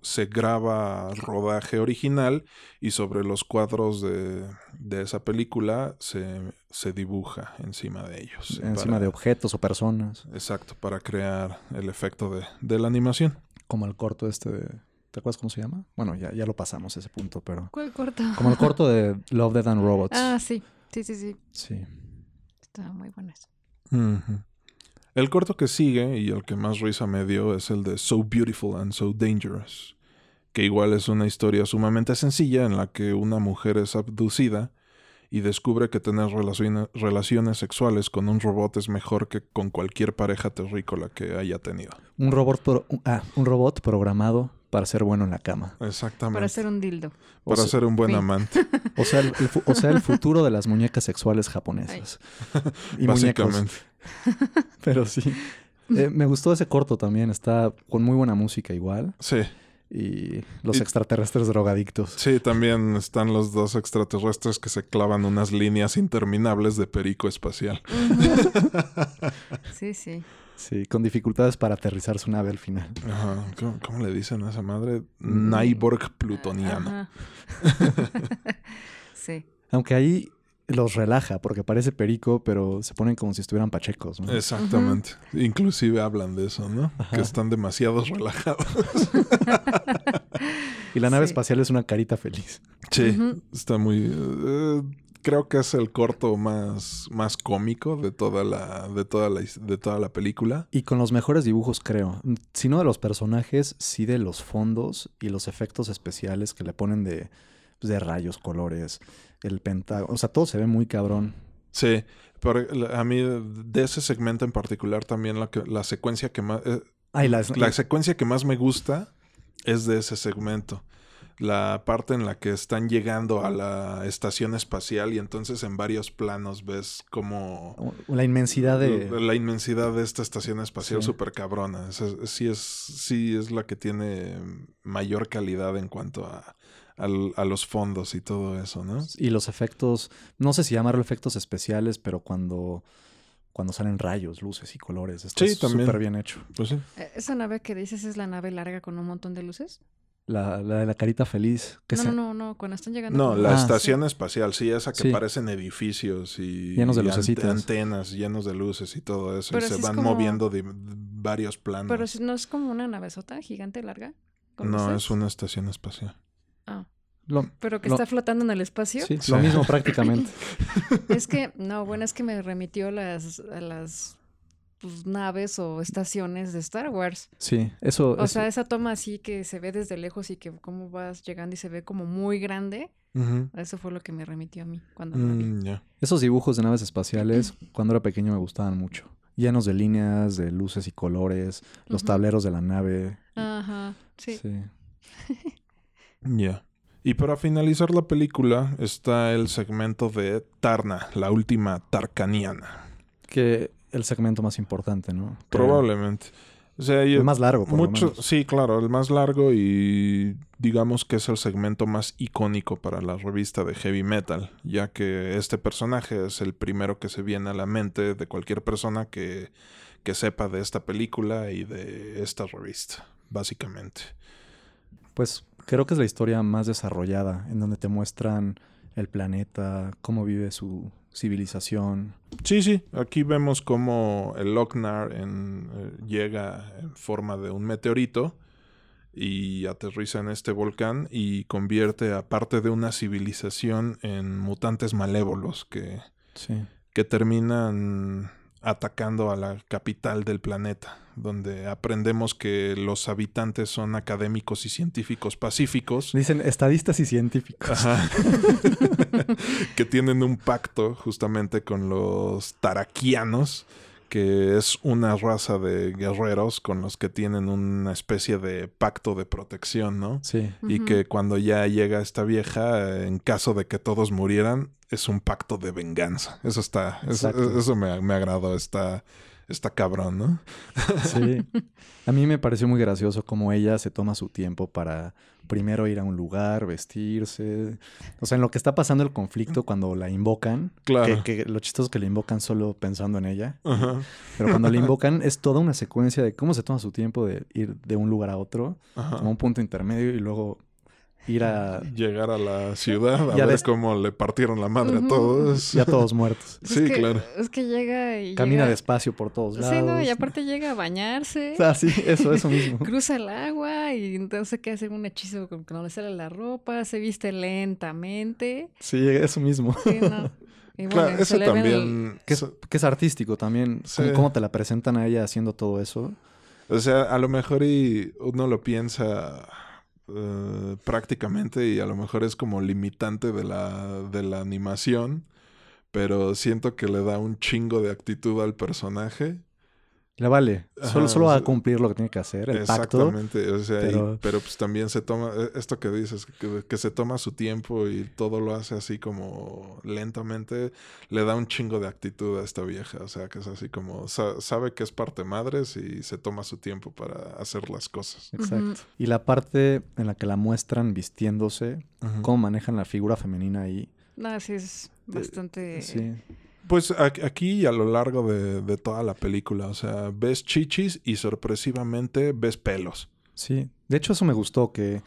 se graba rodaje original y sobre los cuadros de, de esa película se, se dibuja encima de ellos. Encima Para- de objetos o personas. Exacto, para crear el efecto de, de la animación. Como el corto este de... ¿Te acuerdas cómo se llama? Bueno, ya, ya lo pasamos ese punto, pero... ¿Cuál corto? Como el corto de Love, Dead and Robots. Ah, sí. Sí, sí, sí. Sí. Está muy bueno eso. Ujú. El corto que sigue y el que más risa me dio es el de So Beautiful and So Dangerous, que igual es una historia sumamente sencilla en la que una mujer es abducida y descubre que tener relaciona- relaciones sexuales con un robot es mejor que con cualquier pareja terrícola que haya tenido. Un robot, pro- ah, un robot programado para ser bueno en la cama. Exactamente. Para hacer un dildo. O Para sea- ser un buen fin. amante, O sea, el, o sea, el futuro de las muñecas sexuales japonesas. Y muñecos. básicamente. Pero sí. Eh, me gustó ese corto también. Está con muy buena música igual. Sí. Y los Y- extraterrestres drogadictos. Sí, también están los dos extraterrestres que se clavan unas líneas interminables de perico espacial. Sí, sí. Sí, con dificultades para aterrizar su nave al final. Ajá. ¿Cómo, cómo le dicen a esa madre? Mm. Nyborg plutoniano. Ajá. sí. Aunque ahí los relaja porque parece perico, pero se ponen como si estuvieran pachecos. ¿no? Exactamente. Inclusive hablan de eso, ¿no? Ajá. Que están demasiado relajados. Y la nave Sí. espacial es una carita feliz. Sí, está muy... eh, creo que es el corto más, más cómico de toda la, de toda la, de toda la película. Y con los mejores dibujos, creo. Si no de los personajes, sí de los fondos y los efectos especiales que le ponen de, pues, de rayos, colores, el pentágono. O sea, todo se ve muy cabrón. Sí, pero la- a mí de ese segmento en particular también la, que, la secuencia que más... eh, Ay, las, la secuencia que más me gusta es de ese segmento. La parte en la que están llegando a la estación espacial y entonces en varios planos ves como la inmensidad de... la inmensidad de esta estación espacial Sí. súper cabrona. Sí, es, sí es la que tiene mayor calidad en cuanto a, al- a los fondos y todo eso, ¿no? Y los efectos, no sé si llamarlo efectos especiales, pero cuando, cuando salen rayos, luces y colores, está Sí, también. súper bien hecho. Pues sí. Eh, ¿Esa nave que dices es la nave larga con un montón de luces? La, la de la carita feliz. Que No, se- no, no, no. Cuando están llegando. No, la Ah, estación espacial, sí, esa que Sí. parecen edificios y Llenos de antenas llenos de luces y todo eso. Pero y se van como- moviendo de, varios planos. Pero si no es como una navezota gigante larga. no, luces? es una estación espacial. Ah, lo- pero que Lo- está flotando en el espacio. sí, Sí. lo mismo prácticamente. Es que, no, bueno, es que me remitió a las, a las pues, naves o estaciones de Star Wars. Sí, eso... O eso- sea, esa toma así que se ve desde lejos y que cómo vas llegando y se ve como muy grande. Eso fue lo que me remitió a mí cuando vi. Mm. Esos dibujos de naves espaciales, cuando era pequeño me gustaban mucho. Llenos de líneas, de luces y colores, los tableros de la nave. Ajá, sí. Sí. Ya. Y para finalizar la película está el segmento de Tarna, la última Tarkaniana. Que el segmento más importante, ¿no? Creo. Probablemente. O sea, yo- El más largo, por lo mucho, menos. sí, claro, el más largo y digamos que es el segmento más icónico para la revista de heavy metal, ya que este personaje es el primero que se viene a la mente de cualquier persona que, que sepa de esta película y de esta revista, básicamente. Pues creo que es la historia más desarrollada, en donde te muestran el planeta, cómo vive su civilización. Sí, sí, aquí vemos cómo el Lochnar en- eh, llega en forma de un meteorito y aterriza en este volcán y convierte a parte de una civilización en mutantes malévolos que, Sí. que terminan atacando a la capital del planeta, donde aprendemos que los habitantes son académicos y científicos pacíficos. Dicen estadistas y científicos. Ajá. que tienen un pacto justamente con los taraquianos, que es una raza de guerreros con los que tienen una especie de pacto de protección, ¿no? Sí. Y que cuando ya llega esta vieja, en caso de que todos murieran, es un pacto de venganza. Eso está, eso, Exacto. eso me, me agradó, está, está cabrón, ¿no? Sí. A mí me pareció muy gracioso cómo ella se toma su tiempo para primero ir a un lugar, vestirse. O sea, en lo que está pasando el conflicto cuando la invocan. Claro. Que, que lo chistoso es que la invocan solo pensando en ella. Ajá, Pero cuando la invocan es toda una secuencia de cómo se toma su tiempo de ir de un lugar a otro, ajá. como un punto intermedio y luego ir a Llegar a la ciudad a Ya ver ves- cómo le partieron la madre a todos. ya todos muertos. Pues Sí, es que- claro. Es que llega y. Camina llega- despacio por todos lados. Sí, no, y aparte llega a bañarse. Ah, sí, eso, eso mismo. Cruza el agua y entonces que hacer un hechizo con que no le sale la ropa, se viste lentamente. Sí, eso mismo. Sí, no. Y bueno, Claro, eso el- también. Que es, que es artístico también. Sí. Cómo, cómo te la presentan a ella haciendo todo eso. O sea, a lo mejor y uno lo piensa eh, prácticamente y a lo mejor es como limitante de la, de la animación, pero siento que le da un chingo de actitud al personaje Le vale. Solo, Ajá, solo va o a cumplir lo que tiene que hacer, el pacto. Exactamente, o sea, y- pero- pero... pues también se toma, eh, esto que dices, que, que se toma su tiempo y todo lo hace así como lentamente, le da un chingo de actitud a esta vieja, o sea, que es así como, sa- sabe que es parte madres y se toma su tiempo para hacer las cosas. Exacto. Y la parte en la que la muestran vistiéndose, cómo manejan la figura femenina ahí. No, sí es bastante... Sí. Pues aquí y a lo largo de, de toda la película, o sea, ves chichis y sorpresivamente ves pelos. Sí. De hecho, eso me gustó, que,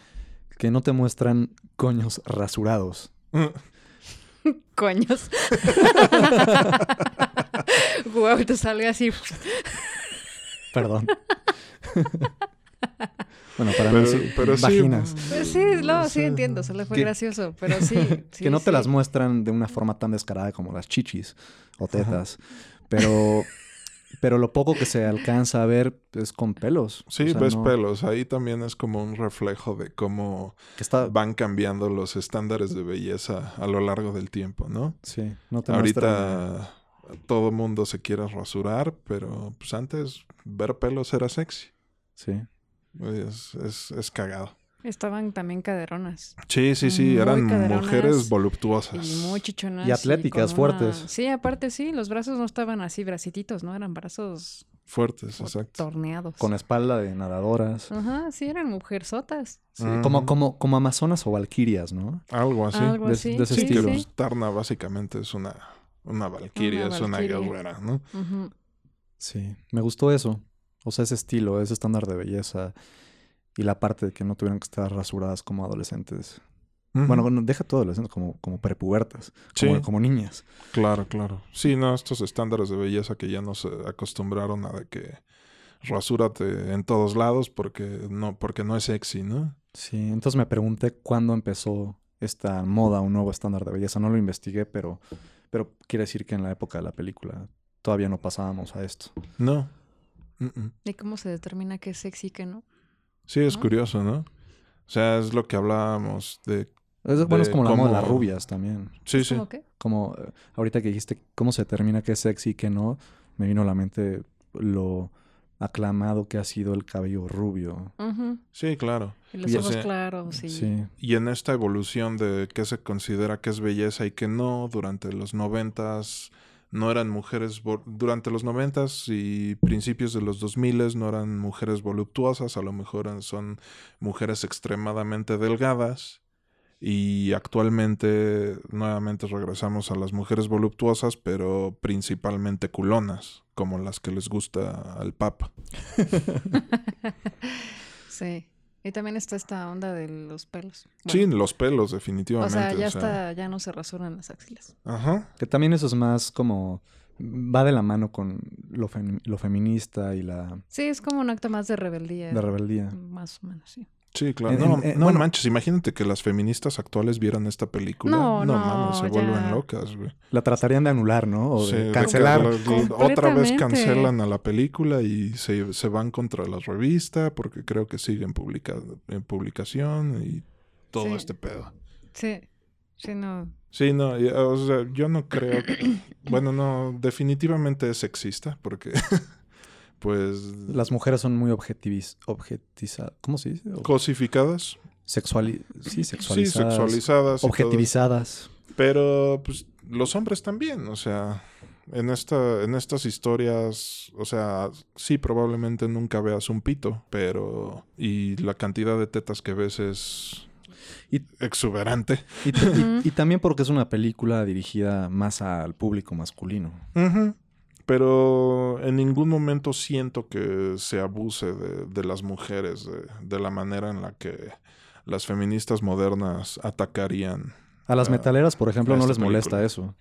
que no te muestran coños rasurados. Coños. Guau, te salga así. Perdón. bueno, para Pero- mí sí. pero sí, vaginas. Pues sí, no, sí Sí. entiendo, solo fue Que- gracioso, pero sí. sí, que no te sí. las muestran de una forma tan descarada como las chichis o tetas. Pero, pero lo poco que se alcanza a ver es con pelos. Sí, O sea, ves no- pelos. Ahí también es como un reflejo de cómo Que está, van cambiando los estándares de belleza a lo largo del tiempo, ¿no? sí, no te muestran- Ahorita todo mundo se quiere rasurar, pero pues antes ver pelos era sexy. Sí. Es, es, es cagado. Estaban también caderonas. Sí, sí, sí, Muy eran mujeres voluptuosas. Y muy chichonas. Y atléticas, una- fuertes. Sí, aparte sí, los brazos no estaban así bracititos, ¿no? Eran brazos Fuertes, exacto. torneados. Con espalda de nadadoras. Ajá, sí, eran mujerzotas. Sí, como, como, como amazonas o valquirias, ¿no? Algo así. Algo de- así. de ese Sí, estilo. sí. Tarna básicamente es una, una valquiria, Una es una guerrera, ¿no? Sí, me gustó eso. O sea, ese estilo, ese estándar de belleza. Y la parte de que no tuvieran que estar rasuradas como adolescentes. Ujú. Bueno, no, deja todo adolescentes, como, como prepubertas. Como niñas. Claro, claro. Sí, no, estos estándares de belleza que ya nos acostumbraron a de que rasúrate en todos lados porque no, porque no es sexy, ¿no? Sí, entonces me pregunté cuándo empezó esta moda, un nuevo estándar de belleza. No lo investigué, pero, pero quiere decir que en la época de la película todavía no pasábamos a esto. No. Mm-mm. ¿Y cómo se determina qué es sexy y qué no? Sí, es ¿No? curioso, ¿no? O sea, es lo que hablábamos de... Es, bueno, es como la moda de las rubias también. Sí, sí. ¿Cómo qué? Como eh, ahorita que dijiste cómo se determina qué es sexy y qué no, me vino a la mente lo aclamado que ha sido el cabello rubio. Sí, claro. Y los Y- ojos claros y... Sí, Y en esta evolución de qué se considera que es belleza y qué no, durante los noventas no eran mujeres, durante los noventas y principios de los dos miles no eran mujeres voluptuosas, a lo mejor son mujeres extremadamente delgadas. Y actualmente nuevamente regresamos a las mujeres voluptuosas, pero principalmente culonas, como las que les gusta al Papa. Sí. Y también está esta onda de los pelos. sí, los pelos, O definitivamente. sea, ya está, ya no se rasuran las axilas. Ajá. que también eso es más como va de la mano con lo, fem- lo feminista y la Sí, es como un acto más de rebeldía. de rebeldía. Más o menos, sí. Sí, claro. En- no, en- no bueno- manches, imagínate que las feministas actuales vieran esta película. No, no, mames, se ya. vuelven locas, güey. La tratarían de anular, ¿no? O Sí, de de cancelar. que otra vez cancelan a la película y se, se van contra la revista porque creo que sigue en, publica- en publicación y todo Sí. este pedo. Sí. Sí, no. Sí, no, y, o sea, yo no creo. bueno, no, definitivamente es sexista porque, pues, Las mujeres son muy objetiviz objetizadas. ¿Cómo se dice? Cosificadas. Sexuali sí, Sí, sexualizadas. sexualizadas. y todo. Objetivizadas. Pero pues los hombres también, o sea, en esta en estas historias, o sea, sí probablemente nunca veas un pito, pero y la cantidad de tetas que ves es Y- exuberante. Y, también porque es una película dirigida más al público masculino. Ujú. Pero en ningún momento siento que se abuse de, de las mujeres, de, de la manera en la que las feministas modernas atacarían. A las metaleras, por ejemplo, no les molesta eso.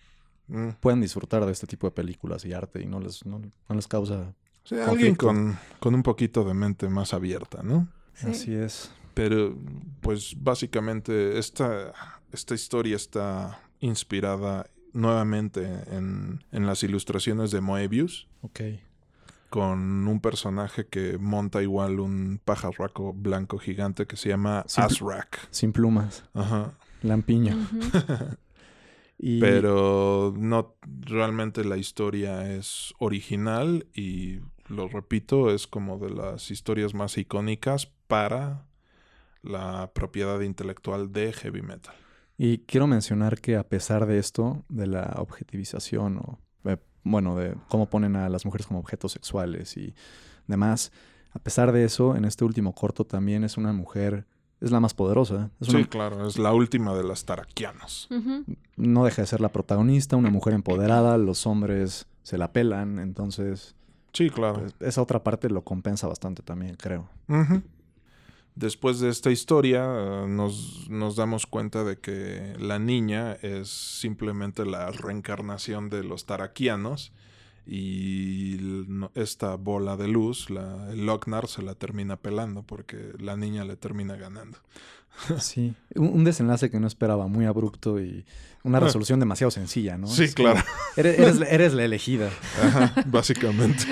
Mm. Pueden disfrutar de este tipo de películas y arte y no les, no, no les causa... Sí, alguien con, con un poquito de mente más abierta, ¿no? Sí. Así es. Pero, pues básicamente esta, esta historia está inspirada nuevamente en, en las ilustraciones de Moebius, Ok. con un personaje que monta igual un pajarraco blanco gigante que se llama Azrak. Sin plumas. Ajá. Lampiño. Y Pero no realmente la historia es original y lo repito, es como de las historias más icónicas para la propiedad intelectual de heavy metal. Y quiero mencionar que a pesar de esto, de la objetivización o, eh, bueno, de cómo ponen a las mujeres como objetos sexuales y demás, a pesar de eso, en este último corto también es una mujer, es la más poderosa. Es Sí, claro, es la última de las taraquianos. No deja de ser la protagonista, una mujer empoderada, los hombres se la pelan, entonces... Sí, claro. pues, esa otra parte lo compensa bastante también, creo. Después de esta historia, eh, nos, nos damos cuenta de que la niña es simplemente la reencarnación de los taraquianos y esta bola de luz, la, el Lochnar, se la termina pelando porque la niña le termina ganando. Sí, un, desenlace que no esperaba, muy abrupto y una resolución demasiado sencilla, ¿no? Sí, Es claro. Eres, eres la- eres la elegida. Ajá, básicamente.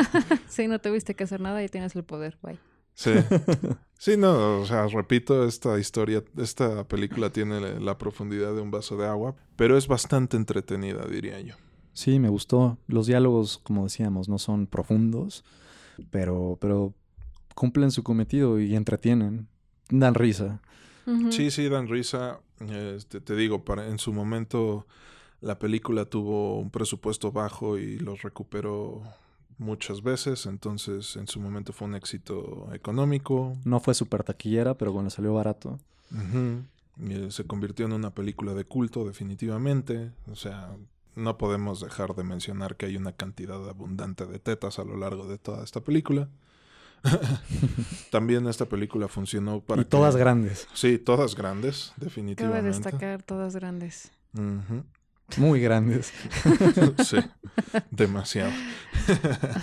Sí, no tuviste que hacer nada y tienes el poder. Bye. Sí. Sí, no, o sea, repito, esta historia, esta película tiene la- profundidad de un vaso de agua, pero es bastante entretenida, diría yo. Sí, me gustó. Los diálogos, como decíamos, no son profundos, pero, pero cumplen su cometido y entretienen. Dan risa. Sí, sí, dan risa. Este, te digo, para, en su momento la película tuvo un presupuesto bajo y lo recuperó muchas veces, entonces en su momento fue un éxito económico. No fue súper taquillera, pero bueno, salió barato. Y, eh, se convirtió en una película de culto definitivamente. O sea, no podemos dejar de mencionar que hay una cantidad abundante de tetas a lo largo de toda esta película. También esta película funcionó para y todas que- grandes. Sí, todas grandes, Cabe definitivamente. destacar todas grandes. Ujú. Muy grandes. sí, demasiado.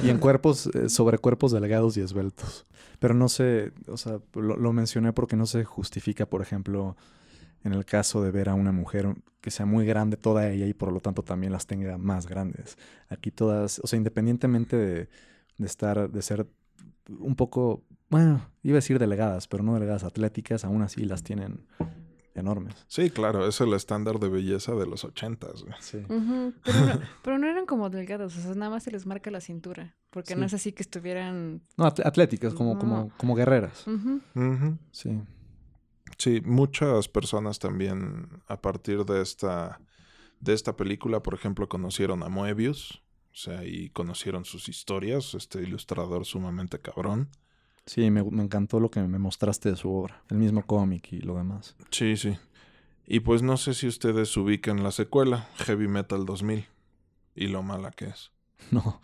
Y en cuerpos, eh, sobre cuerpos delgados y esbeltos. Pero no sé, o sea, lo, lo mencioné porque no se justifica, por ejemplo, en el caso de ver a una mujer que sea muy grande toda ella y por lo tanto también las tenga más grandes. Aquí todas, o sea, independientemente de, de estar, de ser un poco, bueno, iba a decir delegadas, pero no delegadas atléticas, aún así las tienen enormes. Sí, claro, es el estándar de belleza de los ochentas. Sí. Pero, no, pero no eran como delgados, o sea, nada más se les marca la cintura. Porque no es así que estuvieran. No, at- atléticas, como, como, No. como guerreras. Ujú. Ujú. Sí. Sí, muchas personas también a partir de esta de esta película, por ejemplo, conocieron a Moebius, o sea, y conocieron sus historias, este ilustrador sumamente cabrón. Sí, me, me encantó lo que me mostraste de su obra. El mismo cómic y lo demás. Sí, sí. Y pues no sé si ustedes ubican la secuela, Heavy Metal 2000, y lo mala que es. No.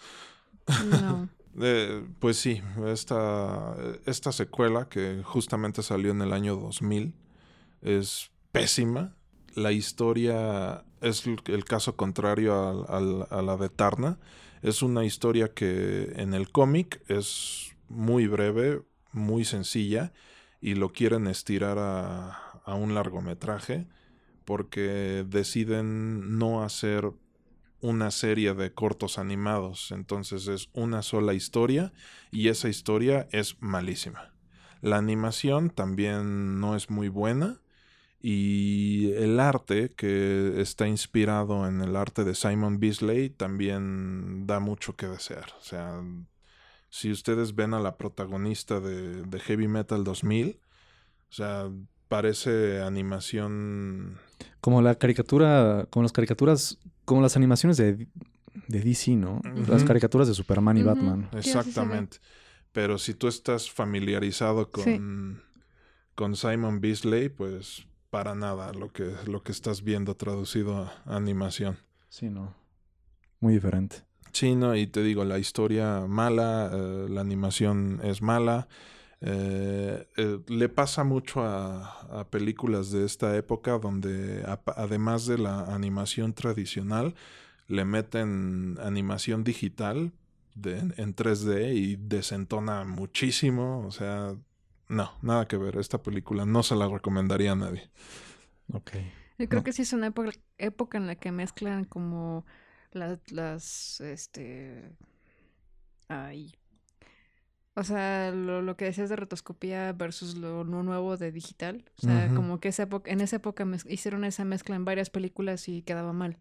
No. Eh, pues sí, esta, esta secuela que justamente salió en el año 2000 es pésima. La historia es el, caso contrario al- a, la de Tarna. Es una historia que en el cómic es muy breve, muy sencilla y lo quieren estirar a, a un largometraje porque deciden no hacer una serie de cortos animados. Entonces es una sola historia y esa historia es malísima. La animación también no es muy buena y el arte que está inspirado en el arte de Simon Beasley también da mucho que desear. O sea, si ustedes ven a la protagonista de, de Heavy Metal 2000, o sea, parece animación Como la caricatura, como las caricaturas, como las animaciones de, de DC, ¿no? Las caricaturas de Superman y. Batman. Exactamente. Pero si tú estás familiarizado con, Sí. con Simon Beasley, pues para nada lo que, lo que estás viendo traducido a animación. Sí, no. Muy diferente. Sí, no, y te digo, la historia mala, eh, la animación es mala. eh, eh, le pasa mucho a, a películas de esta época donde además de la animación tradicional, le meten animación digital de, en 3D y desentona muchísimo. O sea, no, nada que ver. Esta película no se la recomendaría a nadie. Ok. Yo creo No. que sí es una época, época en la que mezclan como las, las, este, ay, o sea, lo, lo que decías de rotoscopía versus lo, nuevo de digital. O sea, como que esa época, en esa época hicieron esa mezcla en varias películas y quedaba mal.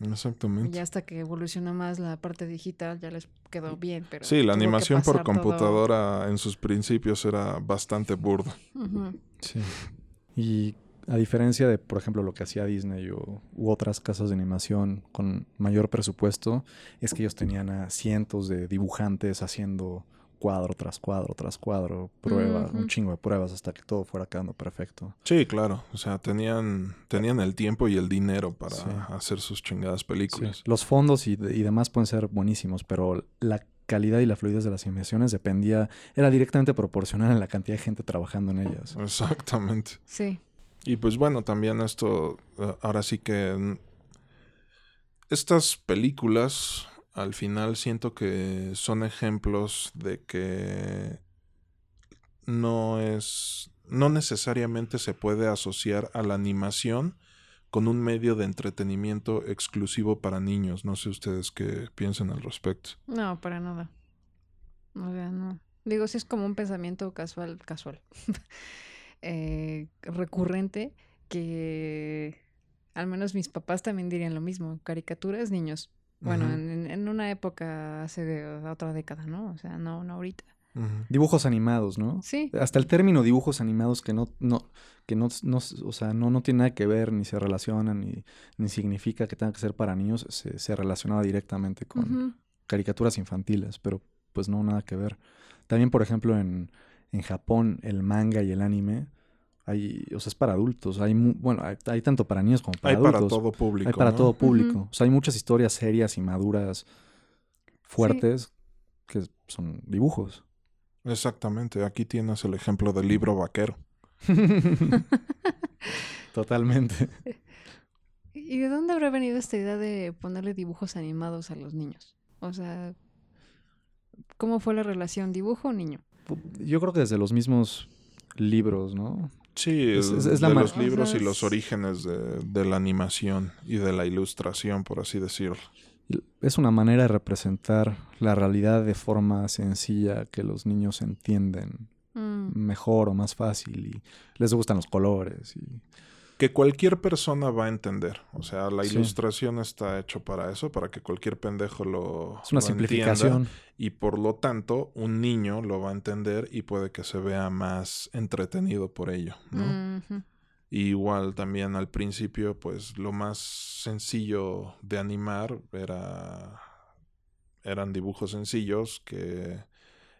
Exactamente. Y hasta que evolucionó más la parte digital ya les quedó bien. Pero Sí, la animación por todo- computadora en sus principios era bastante burda. Ujú. Sí. Y a diferencia de, por ejemplo, lo que hacía Disney o, u otras casas de animación con mayor presupuesto, es que ellos tenían a cientos de dibujantes haciendo cuadro tras cuadro tras cuadro, pruebas, un chingo de pruebas hasta que todo fuera quedando perfecto. Sí, claro. O sea, tenían, tenían el tiempo y el dinero para Sí. hacer sus chingadas Sí. películas. Los fondos y, de- y demás pueden ser buenísimos, pero la calidad y la fluidez de las animaciones dependía, era directamente proporcional a la cantidad de gente trabajando en ellas. Exactamente. Sí. Y pues bueno, también esto, eh, ahora sí que estas películas al final siento que son ejemplos de que no es, no necesariamente se puede asociar a la animación con un medio de entretenimiento exclusivo para niños. No sé ustedes qué piensan al respecto. No, para nada. O sea, no. Digo, sí es como un pensamiento casual, casual. eh, recurrente que al menos mis papás también dirían lo mismo. Caricaturas, niños. Bueno, en, en- en una época hace otra década, ¿no? O sea, no, no ahorita. Dibujos animados, ¿no? Sí. Hasta el término dibujos animados que no, no, que no, no, o sea, no, no tiene nada que ver, ni se relacionan, ni, ni significa que tenga que ser para niños, se, se relacionaba directamente con caricaturas infantiles, pero pues no, nada que ver. También, por ejemplo, en, en Japón, el manga y el anime, hay, o sea, es para adultos. Hay, mu- bueno, hay, hay tanto para niños como para Hay para adultos. todo público. hay para ¿no? todo público. O sea, hay muchas historias serias y maduras fuertes que son dibujos. Exactamente. Aquí tienes el ejemplo del libro vaquero. Totalmente. ¿Y de dónde habrá venido esta idea de ponerle dibujos animados a los niños? O sea, ¿cómo fue la relación dibujo-niño? Yo creo que desde los mismos libros, ¿no? Sí, Es- es- es la de los libros O sea, y los es- orígenes de, de la animación y de la ilustración, por así decirlo. Es una manera de representar la realidad de forma sencilla que los niños entienden Mm, mejor o más fácil y les gustan los colores. Y... Que cualquier persona va a entender. O sea, la Sí. ilustración está hecho para eso, para que cualquier pendejo lo Es una lo simplificación. entienda, y por lo tanto, un niño lo va a entender y puede que se vea más entretenido por ello, ¿no? Y igual también al principio, pues lo más sencillo de animar era eran dibujos sencillos que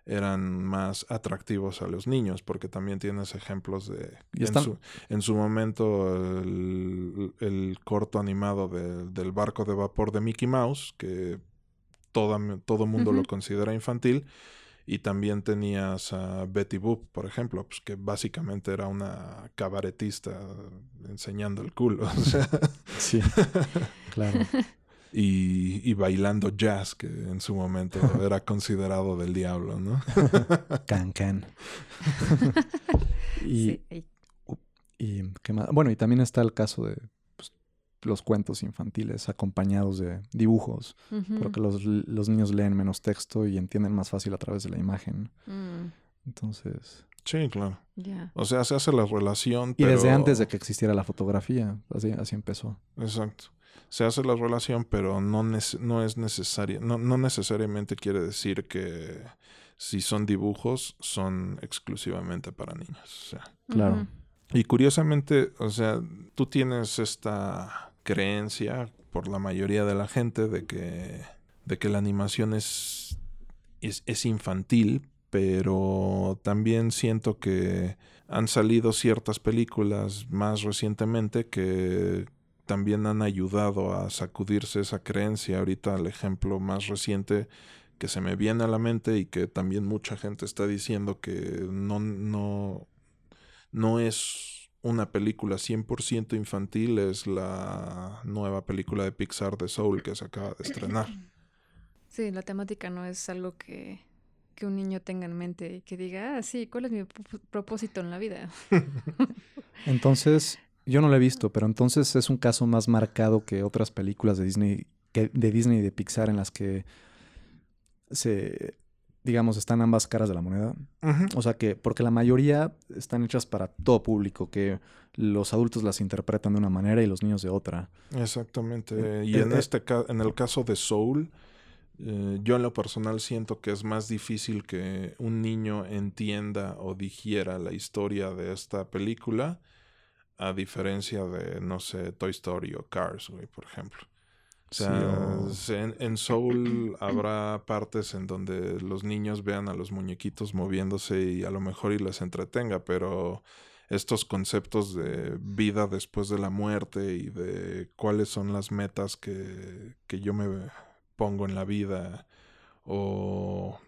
eran más atractivos a los niños, porque también tienes ejemplos de Y en, su, en su momento el, el corto animado de- del barco de vapor de Mickey Mouse, que toda, todo mundo lo considera infantil, y también tenías a Betty Boop, por ejemplo, pues que básicamente era una cabaretista enseñando el culo. o sea, Sí, claro. y, y bailando jazz, que en su momento era considerado del diablo, ¿no? Can can. y, Sí, y ¿qué más? Bueno, y también está el caso de pues, los cuentos infantiles acompañados de dibujos, porque los, los niños leen menos texto y entienden más fácil a través de la imagen. Mm, Entonces, Sí, claro. O sea, se hace la relación. y desde antes de que existiera la fotografía, así, así empezó. Exacto. Se hace la relación, pero no, nece- no es necesaria. No, no necesariamente quiere decir que si son dibujos, son exclusivamente para niños. O sea. Claro. Y curiosamente, o sea, tú tienes esta creencia por la mayoría de la gente de que, de que la animación es, es, es infantil, pero también siento que han salido ciertas películas más recientemente que también han ayudado a sacudirse esa creencia. Ahorita el ejemplo más reciente que se me viene a la mente y que también mucha gente está diciendo que no, no, no es una película 100% infantil, es la nueva película de Pixar de Soul que se acaba de estrenar. Sí, la temática no es algo que, que un niño tenga en mente y que diga, ah, sí, ¿cuál es mi pro- propósito en la vida? Entonces, yo no lo he visto, pero entonces es un caso más marcado que otras películas de Disney, que, de Disney y de Pixar en las que se digamos, están ambas caras de la moneda. O sea que, porque la mayoría están hechas para todo público, que los adultos las interpretan de una manera y los niños de otra. Exactamente. Eh, y en eh, este en el caso de Soul, eh, yo en lo personal siento que es más difícil que un niño entienda o digiera la historia de esta película, a diferencia de, no sé, Toy Story o Cars, güey, por ejemplo. O sea, en, Soul habrá partes en donde los niños vean a los muñequitos moviéndose y a lo mejor y les entretenga, pero estos conceptos de vida después de la muerte y de cuáles son las metas que, que yo me pongo en la vida o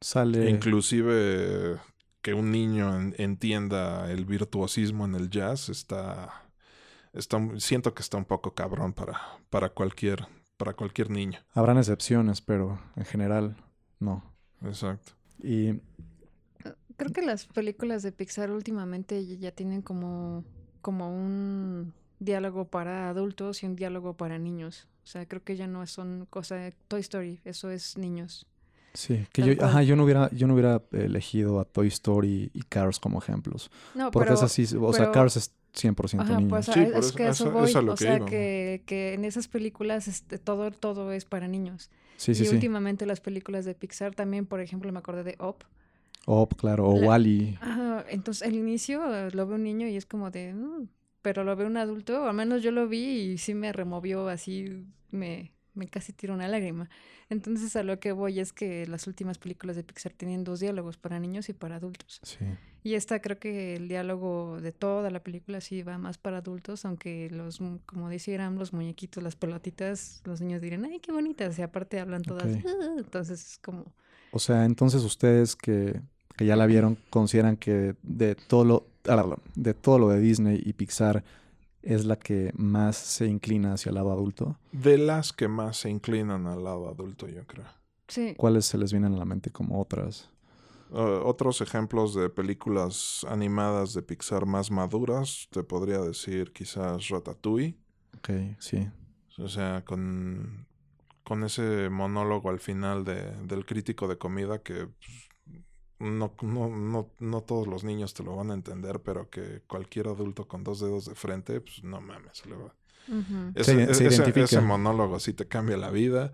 sale inclusive que un niño entienda el virtuosismo en el jazz está siento que está un poco cabrón para, para, cualquier, para cualquier niño. Habrán excepciones, pero en general no. Exacto. Y creo que las películas de Pixar últimamente ya tienen como, como un diálogo para adultos y un diálogo para niños. O sea, creo que ya no son cosa de Toy Story, eso es niños. Sí, que yo, ajá, yo no hubiera, yo no hubiera elegido a Toy Story y Cars como ejemplos. No, porque es así, o sea, Cars es 100% Ajá, Pues, es que eso, voy, o sea, que, que, en esas películas este, todo, todo es para niños. Sí, sí, y últimamente las películas de Pixar también, por ejemplo, me acordé de Up. Up, claro, o Wally. Ajá, entonces al inicio lo ve un niño y es como de, mm", pero lo ve un adulto, al menos yo lo vi y sí me removió así, me, me casi tiró una lágrima. Entonces a lo que voy es que las últimas películas de Pixar tienen dos diálogos para niños y para adultos. Sí. Y esta creo que el diálogo de toda la película sí va más para adultos, aunque los, como decían los muñequitos, las pelotitas, los niños dirían, ay, qué bonitas, y aparte hablan todas, ah", entonces es como... O sea, entonces ustedes que, que ya la vieron, consideran que de todo lo, ah, de todo lo de Disney y Pixar, es la que más se inclina hacia el lado adulto. De las que más se inclinan al lado adulto, yo creo. Sí. ¿Cuáles se les vienen a la mente como otras? Uh, otros ejemplos de películas animadas de Pixar más maduras, te podría decir quizás Ratatouille. Ok, sí. O sea, con, con ese monólogo al final de, del crítico de comida que pues, no, no, no, no todos los niños te lo van a entender, pero que cualquier adulto con dos dedos de frente, pues no mames, se le va. ese, ese, monólogo sí te cambia la vida.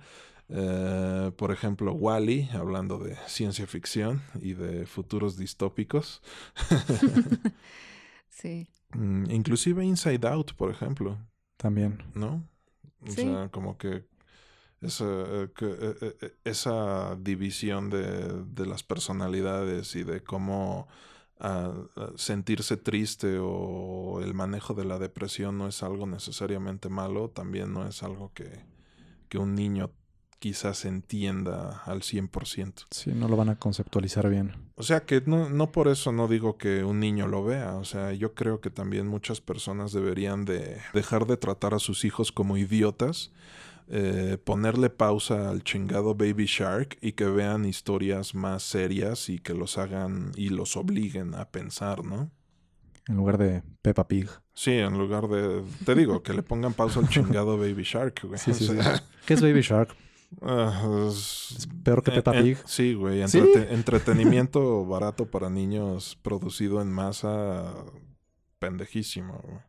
Eh, por ejemplo, Wally, hablando de ciencia ficción y de futuros distópicos. sí. Mm, inclusive Inside Out, por ejemplo. También. ¿No? O sea, como que esa, eh, eh, esa división de, de, las personalidades y de cómo ah, ah, sentirse triste o el manejo de la depresión no es algo necesariamente malo, también no es algo que, que un niño quizás entienda al 100%. Sí, no lo van a conceptualizar bien. O sea que no, no por eso no digo que un niño lo vea, o sea, yo creo que también muchas personas deberían de dejar de tratar a sus hijos como idiotas, eh, ponerle pausa al chingado Baby Shark y que vean historias más serias y que los hagan y los obliguen a pensar, ¿no? En lugar de Peppa Pig. Sí, en lugar de. Te digo, que le pongan pausa al chingado Baby Shark, güey. Sí, sí, ¿Qué es Baby Shark? Uh, es peor que Peppa Pig. sí, güey. Entretenimiento barato para niños producido en masa pendejísimo.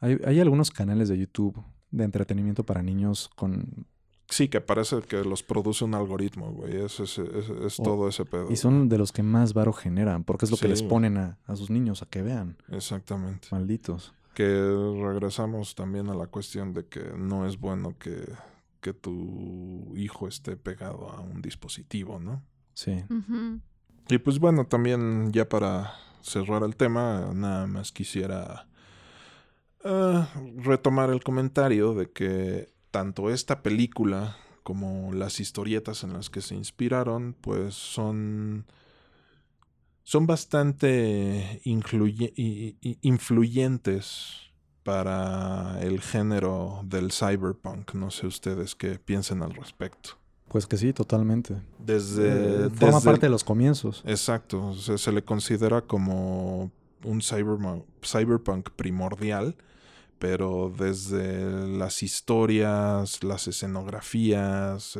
Hay, hay algunos canales de YouTube de entretenimiento para niños con... Sí, que parece que los produce un algoritmo, güey. Es, es, es, todo ese pedo. Y son de los que más varo generan, porque es lo que les ponen a, a, sus niños a que vean. Exactamente. Malditos. Que regresamos también a la cuestión de que no es bueno que que tu hijo esté pegado a un dispositivo, ¿no? Sí. Y pues bueno, también ya para cerrar el tema, nada más quisiera uh, retomar el comentario de que tanto esta película como las historietas en las que se inspiraron, pues son son bastante influyentes para el género del cyberpunk. No sé ustedes qué piensen al respecto. Pues que sí, totalmente. Desde. Eh, forma parte de los comienzos. Exacto. se le considera como un cyberpunk, cyberpunk primordial. pero desde las historias, las escenografías,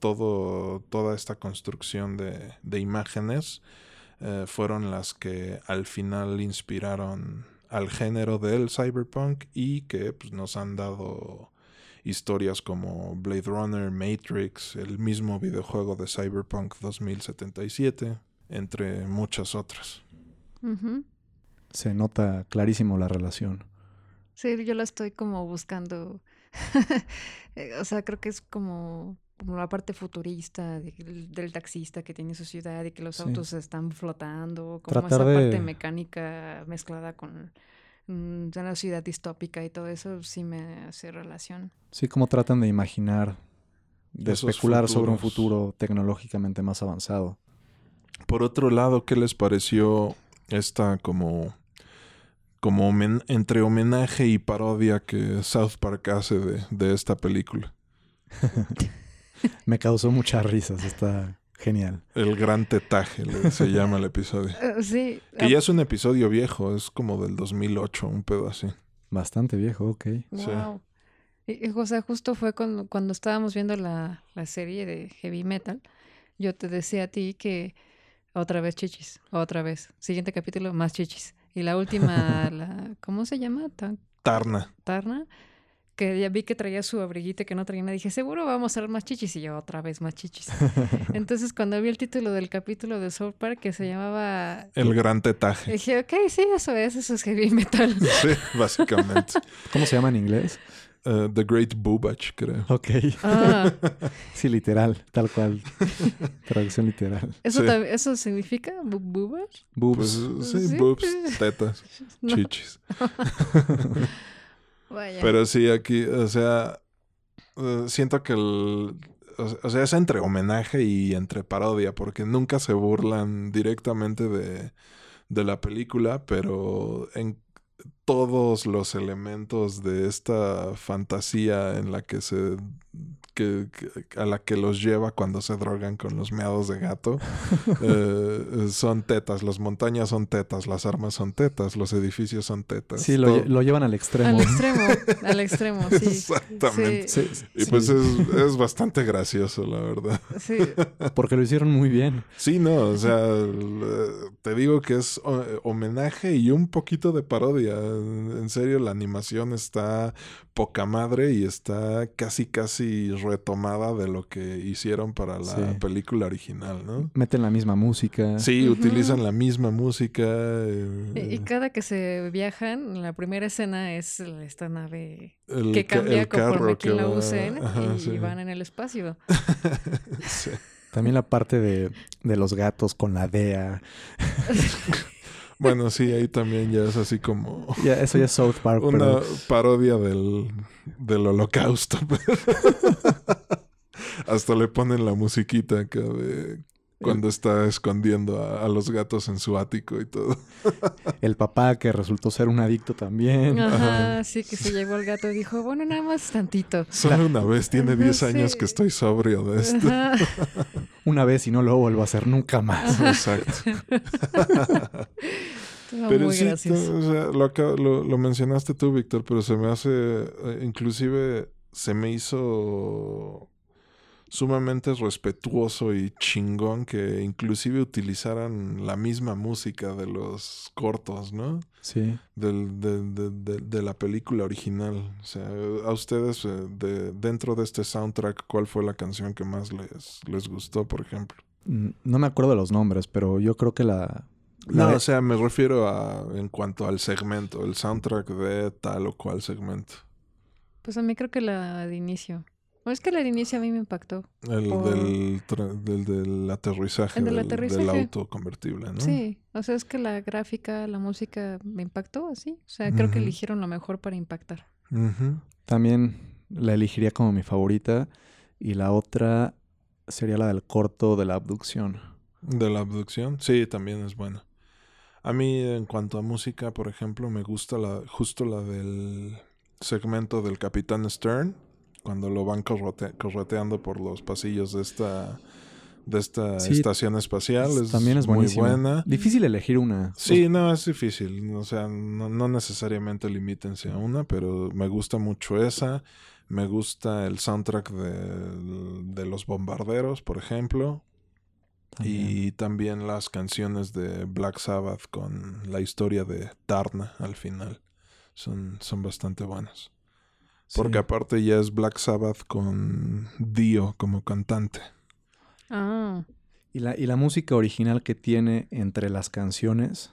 todo, toda esta construcción de, de imágenes eh, fueron las que al final inspiraron al género del cyberpunk y que pues, nos han dado historias como Blade Runner, Matrix, el mismo videojuego de Cyberpunk 2077, entre muchas otras. Se nota clarísimo la relación. Sí, yo la estoy como buscando. Eh, o sea, creo que es como, como la parte futurista del, taxista que tiene su ciudad y que los autos están flotando, como esa parte mecánica mezclada con mm, una ciudad distópica y todo eso sí me hace relación. Sí, como tratan de imaginar, de especular sobre un futuro tecnológicamente más avanzado. Por otro lado, ¿qué les pareció esta como como entre homenaje y parodia que South Park hace de, esta película. Me causó muchas risas, está genial. El gran tetaje se llama el episodio. Eh, sí. Que ya es un episodio viejo, es como del 2008, un pedo así. Bastante viejo, ok. Wow. Y, José, justo fue cuando, cuando estábamos viendo la, la serie de Heavy Metal, yo te decía a ti que otra vez chichis, otra vez. Siguiente capítulo, más chichis. Y la última, la, ¿cómo se llama? Tarna. Tarna. Que ya vi que traía su abriguito que no traía nada. Dije, seguro vamos a ver más chichis. Y yo, otra vez más chichis. Entonces, cuando vi el título del capítulo de South Park que se llamaba... El gran tetaje. Dije, ok, sí, eso es. Eso es heavy metal. sí, básicamente. ¿Cómo se llama en inglés? Uh, The Great Boobach, creo. Ok. Ah. sí, literal, tal cual. Traducción literal. ¿Eso, ¿eso significa boobach? Boobs. Pues, sí, boobs, tetas, chichis. Vaya. Pero sí, aquí, o sea, uh, siento que el... O sea, es entre homenaje y entre parodia, porque nunca se burlan directamente de, de la película, pero en todos los elementos de esta fantasía en la que se que, a la que los lleva cuando se drogan con los meados de gato eh, son tetas, las montañas son tetas, las armas son tetas, los edificios son tetas. Sí, lo, llevan al extremo. Al extremo, al extremo, sí. Exactamente. y pues es, es, bastante gracioso, la verdad. Sí. Porque lo hicieron muy bien. Sí, no, o sea, te digo que es homenaje y un poquito de parodia. En serio, la animación está poca madre y está casi, casi retomada de lo que hicieron para la película original, ¿no? Meten la misma música. Sí, utilizan la misma música. Eh, y, cada que se viajan, la primera escena es esta nave que cambia conforme quien la usen y, van en el espacio. También la parte de, de los gatos con la DEA. Bueno, sí, ahí también ya es así como... Ya, eso ya es South Park. Una parodia del, del holocausto. Hasta le ponen la musiquita acá de cuando está escondiendo a, los gatos en su ático y todo. El papá que resultó ser un adicto también. Ajá, sí, que se llevó al gato y dijo, bueno, nada más tantito. Solo una vez, tiene 10 años que estoy sobrio de esto. una vez y no lo vuelvo a hacer nunca más. Exacto. pero sí, o sea, lo, lo mencionaste tú, Víctor, pero se me hace, eh, inclusive se me hizo sumamente respetuoso y chingón que inclusive utilizaran la misma música de los cortos, ¿no? Sí. Del, de, de, la película original. O sea, a ustedes, eh, de, dentro de este soundtrack, ¿cuál fue la canción que más les, les gustó, por ejemplo? Mm, no me acuerdo de los nombres, pero yo creo que la... no, o sea, me refiero a en cuanto al segmento, el soundtrack de tal o cual segmento. Pues a mí creo que la de inicio es que el inicio a mí me impactó. El del, del, aterrizaje, del, auto convertible, ¿no? Sí, o sea, es que la gráfica, la música me impactó así. O sea, creo que eligieron lo mejor para impactar. También la elegiría como mi favorita. Y la otra sería la del corto de la abducción. ¿De la abducción? Sí, también es buena. A mí, en cuanto a música, por ejemplo, me gusta la, justo la del segmento del Capitán Stern cuando lo van correteando por los pasillos de esta de esta Sí, estación espacial. Es También es muy buena. Difícil elegir una. Sí, no, es difícil. O sea, no, no necesariamente limítense a una, pero me gusta mucho esa. Me gusta el soundtrack de, de Los Bombarderos, por ejemplo. También. Y también las canciones de Black Sabbath con la historia de Darna al final. Son, son bastante buenas. Porque Sí. aparte ya es Black Sabbath con Dio como cantante. Ah, Y la, y la música original que tiene entre las canciones,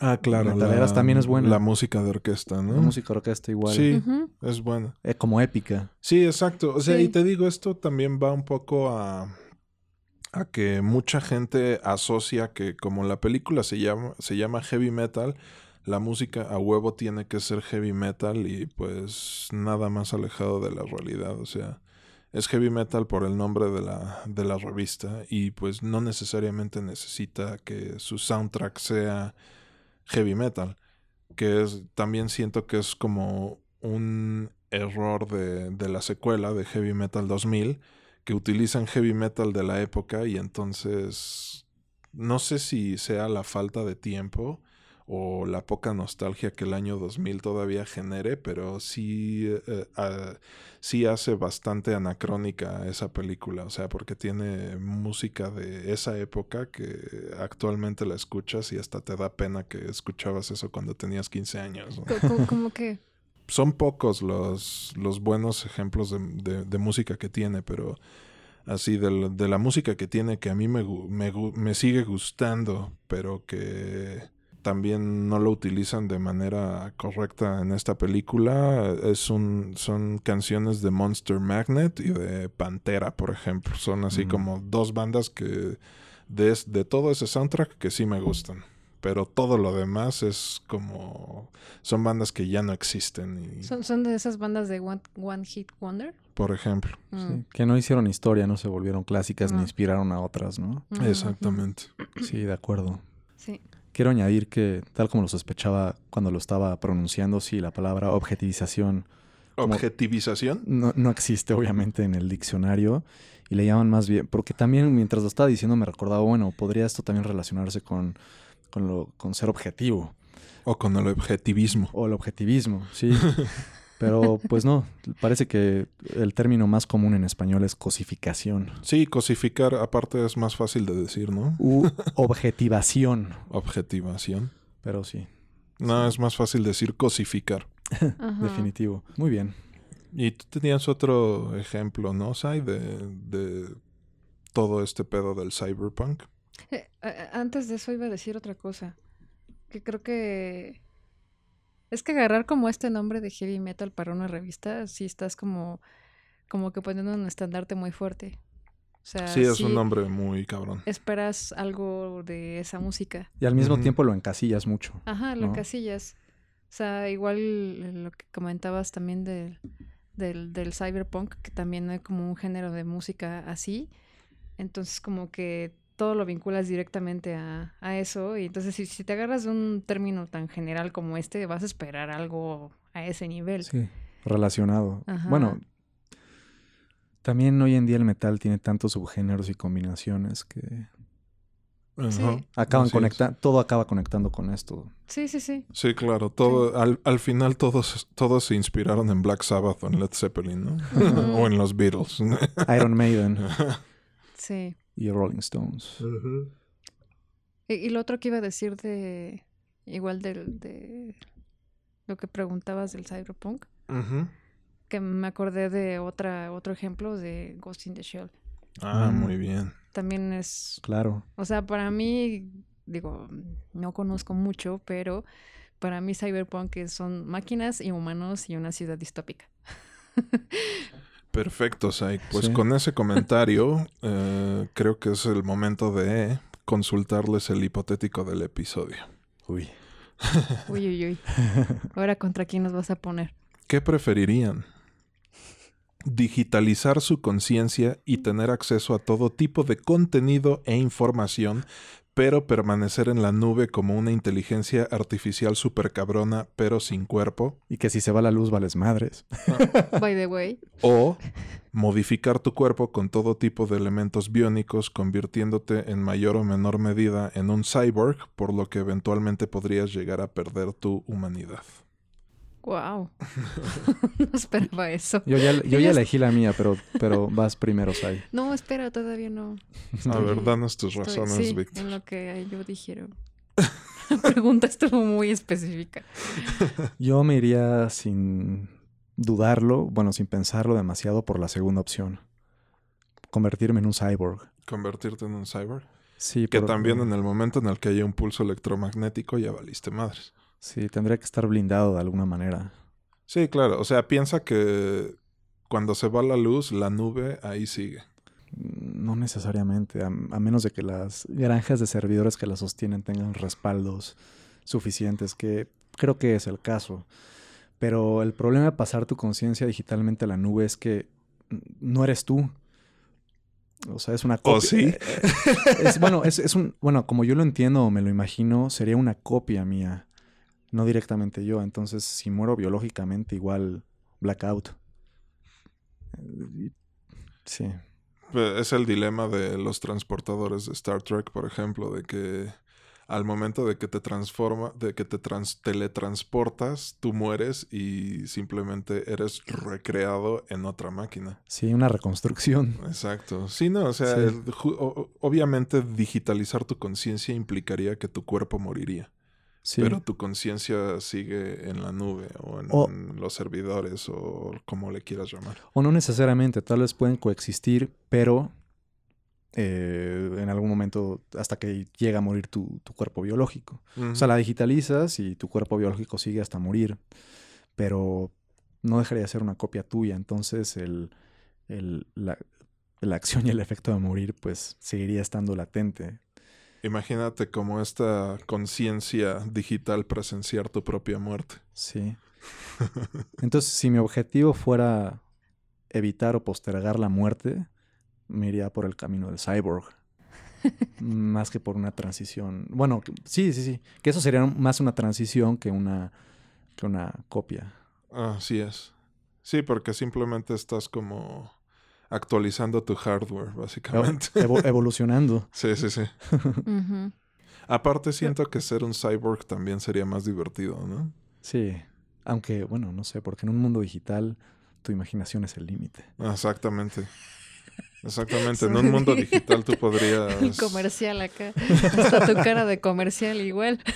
Ah, claro. Metaleras también es buena. La música de orquesta, ¿no? la música orquesta igual, Sí, es buena. eh, como épica. Sí, exacto. O sea, Sí. y te digo, esto también va un poco a, a que mucha gente asocia que como la película se llama, se llama heavy metal, la música a huevo tiene que ser heavy metal y pues nada más alejado de la realidad. O sea, es heavy metal por el nombre de la, de la revista y pues no necesariamente necesita que su soundtrack sea heavy metal. Que es, también siento que es como un error de, de la secuela de Heavy Metal 2000, que utilizan heavy metal de la época y entonces no sé si sea la falta de tiempo o la poca nostalgia que el año 2000 todavía genere, pero sí, eh, ah, sí hace bastante anacrónica esa película, o sea, porque tiene música de esa época que actualmente la escuchas y hasta te da pena que escuchabas eso cuando tenías 15 años. como que son pocos los, los buenos ejemplos de, de- de música que tiene, pero así de la, de la música que tiene que a mí me, me, me sigue gustando, pero que también no lo utilizan de manera correcta en esta película, es un, son canciones de Monster Magnet y de Pantera, por ejemplo. Son así Mm. como dos bandas que de, es- de todo ese soundtrack que sí me gustan. Pero todo lo demás es como... Son bandas que ya no existen. Y, son, son de esas bandas de One, One Hit Wonder. Por ejemplo. Mm, Sí, que no hicieron historia, no se volvieron clásicas ni inspiraron a otras, ¿no? mm, Exactamente. Sí, de acuerdo. Sí. Quiero añadir que, tal como lo sospechaba cuando lo estaba pronunciando, sí, la palabra objetivización Objetivización. no, no existe obviamente en el diccionario y le llaman más bien, porque también mientras lo estaba diciendo me recordaba, bueno, podría esto también relacionarse con, con, lo, con ser objetivo O con el objetivismo. o el objetivismo, sí. Pero pues no, parece que el término más común en español es cosificación Sí, cosificar aparte es más fácil de decir, ¿no? u objetivación, Objetivación. pero sí, No, es más fácil decir cosificar. Definitivo. Muy bien. Y tú tenías otro ejemplo, ¿no, Sai? De, de todo este pedo del cyberpunk. Eh, a- antes de eso iba a decir otra cosa. Que creo que. Es que agarrar como este nombre de heavy metal para una revista, sí estás como. Como que poniendo un estandarte muy fuerte. O sea, sí, es un nombre muy cabrón. Esperas algo de esa música. Y al mismo tiempo lo encasillas mucho. Ajá, lo ¿no? encasillas. O sea, igual lo que comentabas también del, del, del cyberpunk, que también hay como un género de música así. Entonces, como que todo lo vinculas directamente a, a eso. Y entonces, si, si te agarras de un término tan general como este, vas a esperar algo a ese nivel. Sí, relacionado. Ajá. Bueno, también hoy en día el metal tiene tantos subgéneros y combinaciones que acaban conectando, todo acaba conectando con esto. Sí, sí, sí. Sí, claro. Todo, al, al final todos, todos se inspiraron en Black Sabbath o en Led Zeppelin, ¿no? O en los Beatles. Iron Maiden Sí. Y Rolling Stones. Y, y lo otro que iba a decir de. Igual del, de lo que preguntabas del cyberpunk. Que me acordé de otra otro ejemplo de Ghost in the Shell. Ah, Mm. muy bien. También es, Claro. o sea, para mí, digo, no conozco mucho, pero para mí Cyberpunk son máquinas y humanos y una ciudad distópica. Perfecto, Sai. Pues Sí. con ese comentario, eh, creo que es el momento de consultarles el hipotético del episodio. Uy. Uy, uy, uy. Ahora contra quién nos vas a poner. ¿Qué preferirían? Digitalizar su conciencia y tener acceso a todo tipo de contenido e información, pero permanecer en la nube como una inteligencia artificial super cabrona, pero sin cuerpo. Y que si se va la luz vales madres. By the way. O modificar tu cuerpo con todo tipo de elementos biónicos, convirtiéndote en mayor o menor medida en un cyborg, por lo que eventualmente podrías llegar a perder tu humanidad. Wow. no esperaba eso. Yo ya, yo ya elegí la mía, pero, pero vas primero, Sai. No, espera, todavía no. A ver, danos tus Estoy- razones, sí, Víctor. en lo que yo dijeron. La pregunta estuvo muy específica. Yo me iría sin dudarlo, bueno, sin pensarlo demasiado por la segunda opción. Convertirme en un cyborg. Convertirte en un cyborg. Sí, Que por- también en el momento en el que haya un pulso electromagnético ya valiste madres. Sí, tendría que estar blindado de alguna manera. Sí, claro. O sea, piensa que cuando se va la luz, la nube ahí sigue. No necesariamente, a, a menos de que las granjas de servidores que la sostienen tengan respaldos suficientes, que creo que es el caso. Pero el problema de pasar tu conciencia digitalmente a la nube es que no eres tú. O sea, es una copia. ¿O sí? Es, bueno, es, es un. Bueno, como yo lo entiendo o me lo imagino, sería una copia mía. No directamente yo. Entonces, si muero biológicamente, igual blackout. Sí. Pues, Es el dilema de los transportadores de Star Trek, por ejemplo, de que al momento de que te transforma, de que te trans- teletransportas, tú mueres y simplemente eres recreado en otra máquina. Sí, una reconstrucción. Exacto. Sí, no, o sea, Sí. el- obviamente digitalizar tu conciencia implicaría que tu cuerpo moriría, Sí. pero tu conciencia sigue en la nube o en O- los servidores o como le quieras llamar. O no necesariamente, tal vez pueden coexistir, pero eh, en algún momento hasta que llega a morir tu, tu cuerpo biológico. O sea, la digitalizas y tu cuerpo biológico sigue hasta morir, pero no dejaría de ser una copia tuya. Entonces el, el- la, la acción y el efecto de morir pues seguiría estando latente. Imagínate como esta conciencia digital presenciar tu propia muerte. Sí. Entonces, si mi objetivo fuera evitar o postergar la muerte, me iría por el camino del cyborg. más que por una transición. Bueno, que- sí, sí, sí. Que eso sería más una transición que una, que una copia. Así es. Sí, porque simplemente estás como actualizando tu hardware, básicamente. Evo- evolucionando. Sí, sí, sí. Aparte siento que ser un cyborg también sería más divertido, ¿no? Sí. Aunque, bueno, no sé, porque en un mundo digital tu imaginación es el límite. Exactamente. Exactamente. En un mundo digital tú podrías... El comercial acá. Hasta tu cara de comercial igual.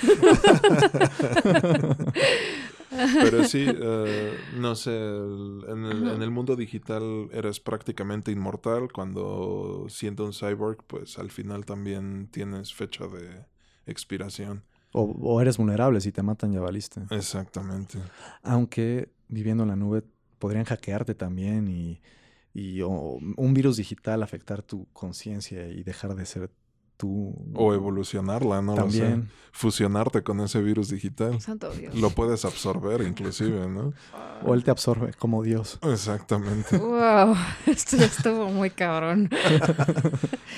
Pero sí, eh, no sé, el- en el, en el mundo digital eres prácticamente inmortal cuando siendo un cyborg, pues al final también tienes fecha de expiración. O, o eres vulnerable, si te matan ya valiste. Exactamente. Aunque viviendo en la nube podrían hackearte también y, y o un virus digital afectar tu conciencia y dejar de ser tú. O evolucionarla, no lo sé. También. Fusionarte con ese virus digital. Santo Dios. Lo puedes absorber inclusive, ¿no? O él te absorbe como Dios. Exactamente. Wow, esto ya estuvo muy cabrón.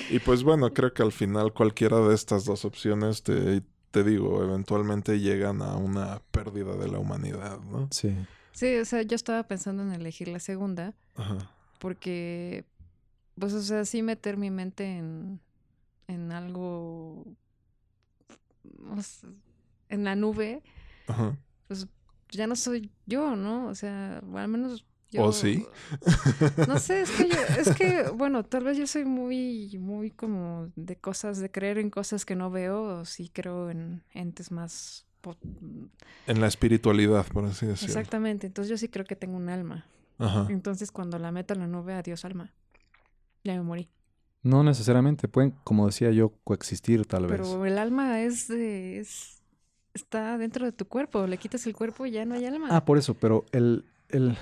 Y pues bueno, creo que al final cualquiera de estas dos opciones te, te digo, eventualmente llegan a una pérdida de la humanidad, ¿no? Sí. Sí, o sea, yo estaba pensando en elegir la segunda Ajá. porque, pues, o sea, sí meter mi mente en, en algo, o sea, en la nube, Ajá. pues ya no soy yo, ¿no? O sea, al menos yo... ¿O sí? No sé, es que yo, es que, bueno, tal vez yo soy muy, muy como de cosas, de creer en cosas que no veo, o sí creo en entes más... En la espiritualidad, por así decirlo. Exactamente, entonces yo sí creo que tengo un alma. Ajá. Entonces cuando la meto en la nube, adiós alma. Ya me morí. No necesariamente. Pueden, como decía yo, coexistir tal vez. Pero el alma es de... Es, está dentro de tu cuerpo. Le quitas el cuerpo y ya no hay alma. Ah, por eso, pero el, el,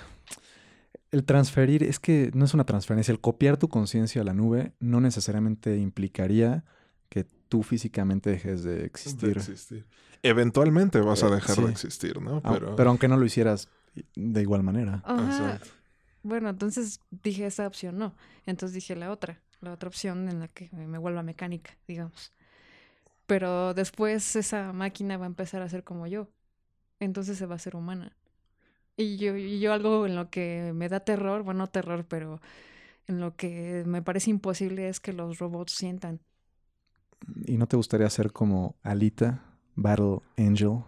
el transferir, es que no es una transferencia. El copiar tu conciencia a la nube no necesariamente implicaría que tú físicamente dejes de De existir. existir. Eventualmente vas a Eh, dejar sí. de existir, ¿no? Au- Pero, pero aunque no lo hicieras de igual manera. Ajá. Bueno, entonces dije esa opción no. Entonces dije la otra. La otra opción en la que me vuelva mecánica, digamos. pero después esa máquina va a empezar a ser como yo. Entonces se va a hacer humana. Y yo, y yo algo en lo que me da terror, bueno, no terror, pero en lo que me parece imposible es que los robots sientan. ¿Y no te gustaría ser como Alita, Battle Angel?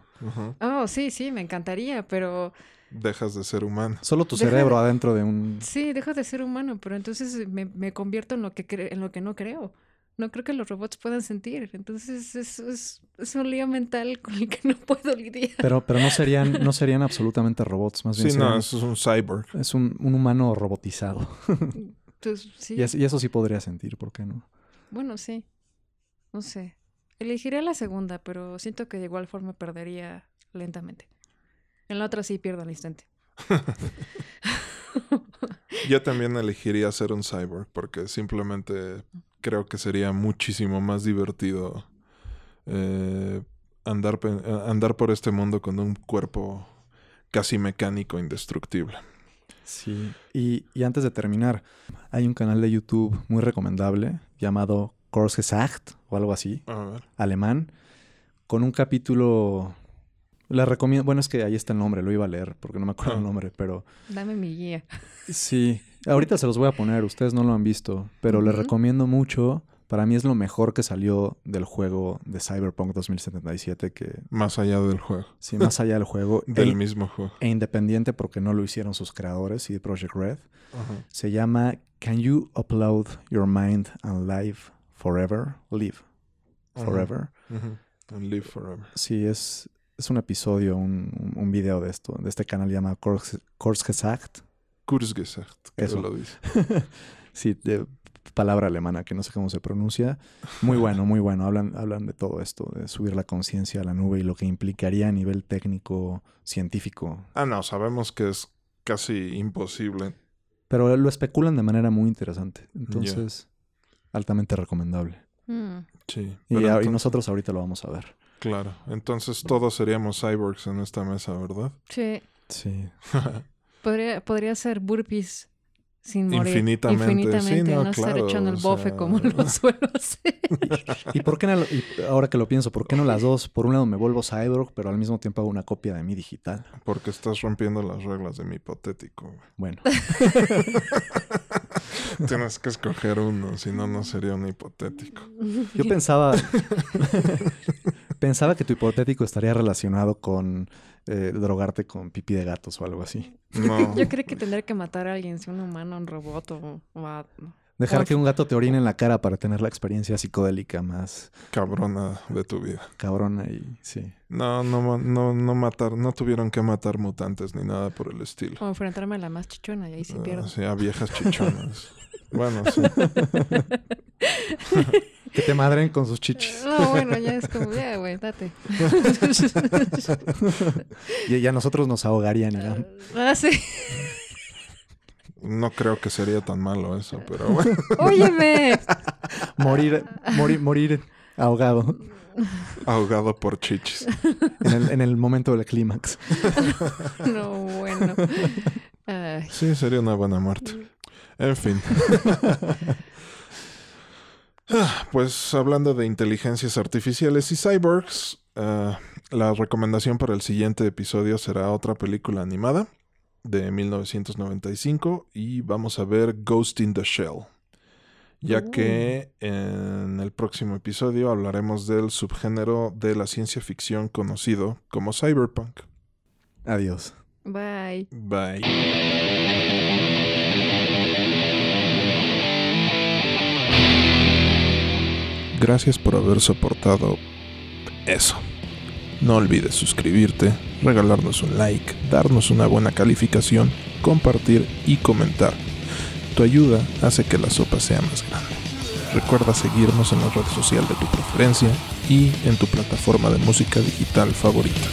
Oh, sí, sí, me encantaría, pero Dejas de ser humano. Solo tu Deja cerebro de- adentro de un... sí, dejo de ser humano, pero entonces me, me convierto en lo que cre- en lo que no creo. No creo que los robots puedan sentir. Entonces es, es, es un lío mental con el que no puedo lidiar. Pero, pero no serían, no serían absolutamente robots, más bien Sí, no, eso es un cyborg. es un, un humano robotizado. Pues, sí. Y, es- y eso sí podría sentir, ¿por qué no? Bueno, sí. No sé. Elegiría la segunda, pero siento que de igual forma perdería lentamente. En la otra sí pierdo al instante. Yo también elegiría ser un cyborg porque simplemente creo que sería muchísimo más divertido eh, andar, eh, andar por este mundo con un cuerpo casi mecánico indestructible. Sí. Y, y antes de terminar, hay un canal de YouTube muy recomendable llamado Kurzgesagt o algo así, A ver. alemán, con un capítulo... Le recomiendo, bueno, es que ahí está el nombre, lo iba a leer porque no me acuerdo el Ah. nombre, pero Dame mi guía. sí, ahorita se los voy a poner, ustedes no lo han visto, pero les Ujú. recomiendo mucho. Para mí es lo mejor que salió del juego de Cyberpunk 2077, que Más allá del juego. sí, más allá del juego, Del e, mismo juego. e independiente porque no lo hicieron sus creadores y Project Red, se llama Can You Upload Your Mind and Live Forever? Live. Forever. And live forever. Sí, es, es un episodio, un, video de esto, de este canal llamado Kurzgesagt. Kurzgesagt. Eso. lo dice. sí, de palabra alemana que no sé cómo se pronuncia. Muy bueno, muy bueno. Hablan, hablan de todo esto, de subir la conciencia a la nube y lo que implicaría a nivel técnico, científico. Ah, no, sabemos que es casi imposible. Pero lo especulan de manera muy interesante. Entonces, altamente recomendable. Mm. Sí. Y, nosotros ahorita lo vamos a ver. Claro. Entonces todos seríamos cyborgs en esta mesa, ¿verdad? Sí. Sí. Podría, podría ser burpees sin morir. Infinitamente, sí, Infinitamente. no, no, estar claro, echando el bofe sea- como lo suelo hacer. ¿Y por qué no, y ahora que lo pienso, por qué no las dos? Por un lado me vuelvo cyborg, pero al mismo tiempo hago una copia de mí digital. Porque estás rompiendo las reglas de mi hipotético. Bueno, Tienes que escoger uno, si no, no sería un hipotético. yo pensaba pensaba que tu hipotético estaría relacionado con eh, drogarte con pipí de gatos o algo así. No. Yo creo que tendría que matar a alguien, si un humano, un robot o, o a- Dejar que un gato te orine en la cara para tener la experiencia psicodélica más Cabrona de tu vida. cabrona y sí. No, no, no, no matar, no tuvieron que matar mutantes ni nada por el estilo. o enfrentarme a la más chichona y ahí sí Ah, pierdo. sí, a viejas chichonas. bueno, sí. Que te madren con sus chichis. No, bueno, ya es como, ya, güey, date. Y ya nosotros nos ahogarían, Irán. ah, sí. No creo que sería tan malo eso, pero bueno. Óyeme. Morir, morir, morir ahogado Ahogado por chichis. en el, en el momento del clímax. No, bueno. Ay, Sí, sería una buena muerte. En fin. Pues hablando de inteligencias artificiales y cyborgs, ah, la recomendación para el siguiente episodio será otra película animada de 1995 y vamos a ver Ghost in the Shell. Ya Uh. que en el próximo episodio hablaremos del subgénero de la ciencia ficción conocido como cyberpunk. Adiós. bye. Bye. Gracias por haber soportado eso. No olvides suscribirte, regalarnos un like, darnos una buena calificación, compartir y comentar. Tu ayuda hace que la sopa sea más grande. Recuerda seguirnos en la red social de tu preferencia y en tu plataforma de música digital favorita.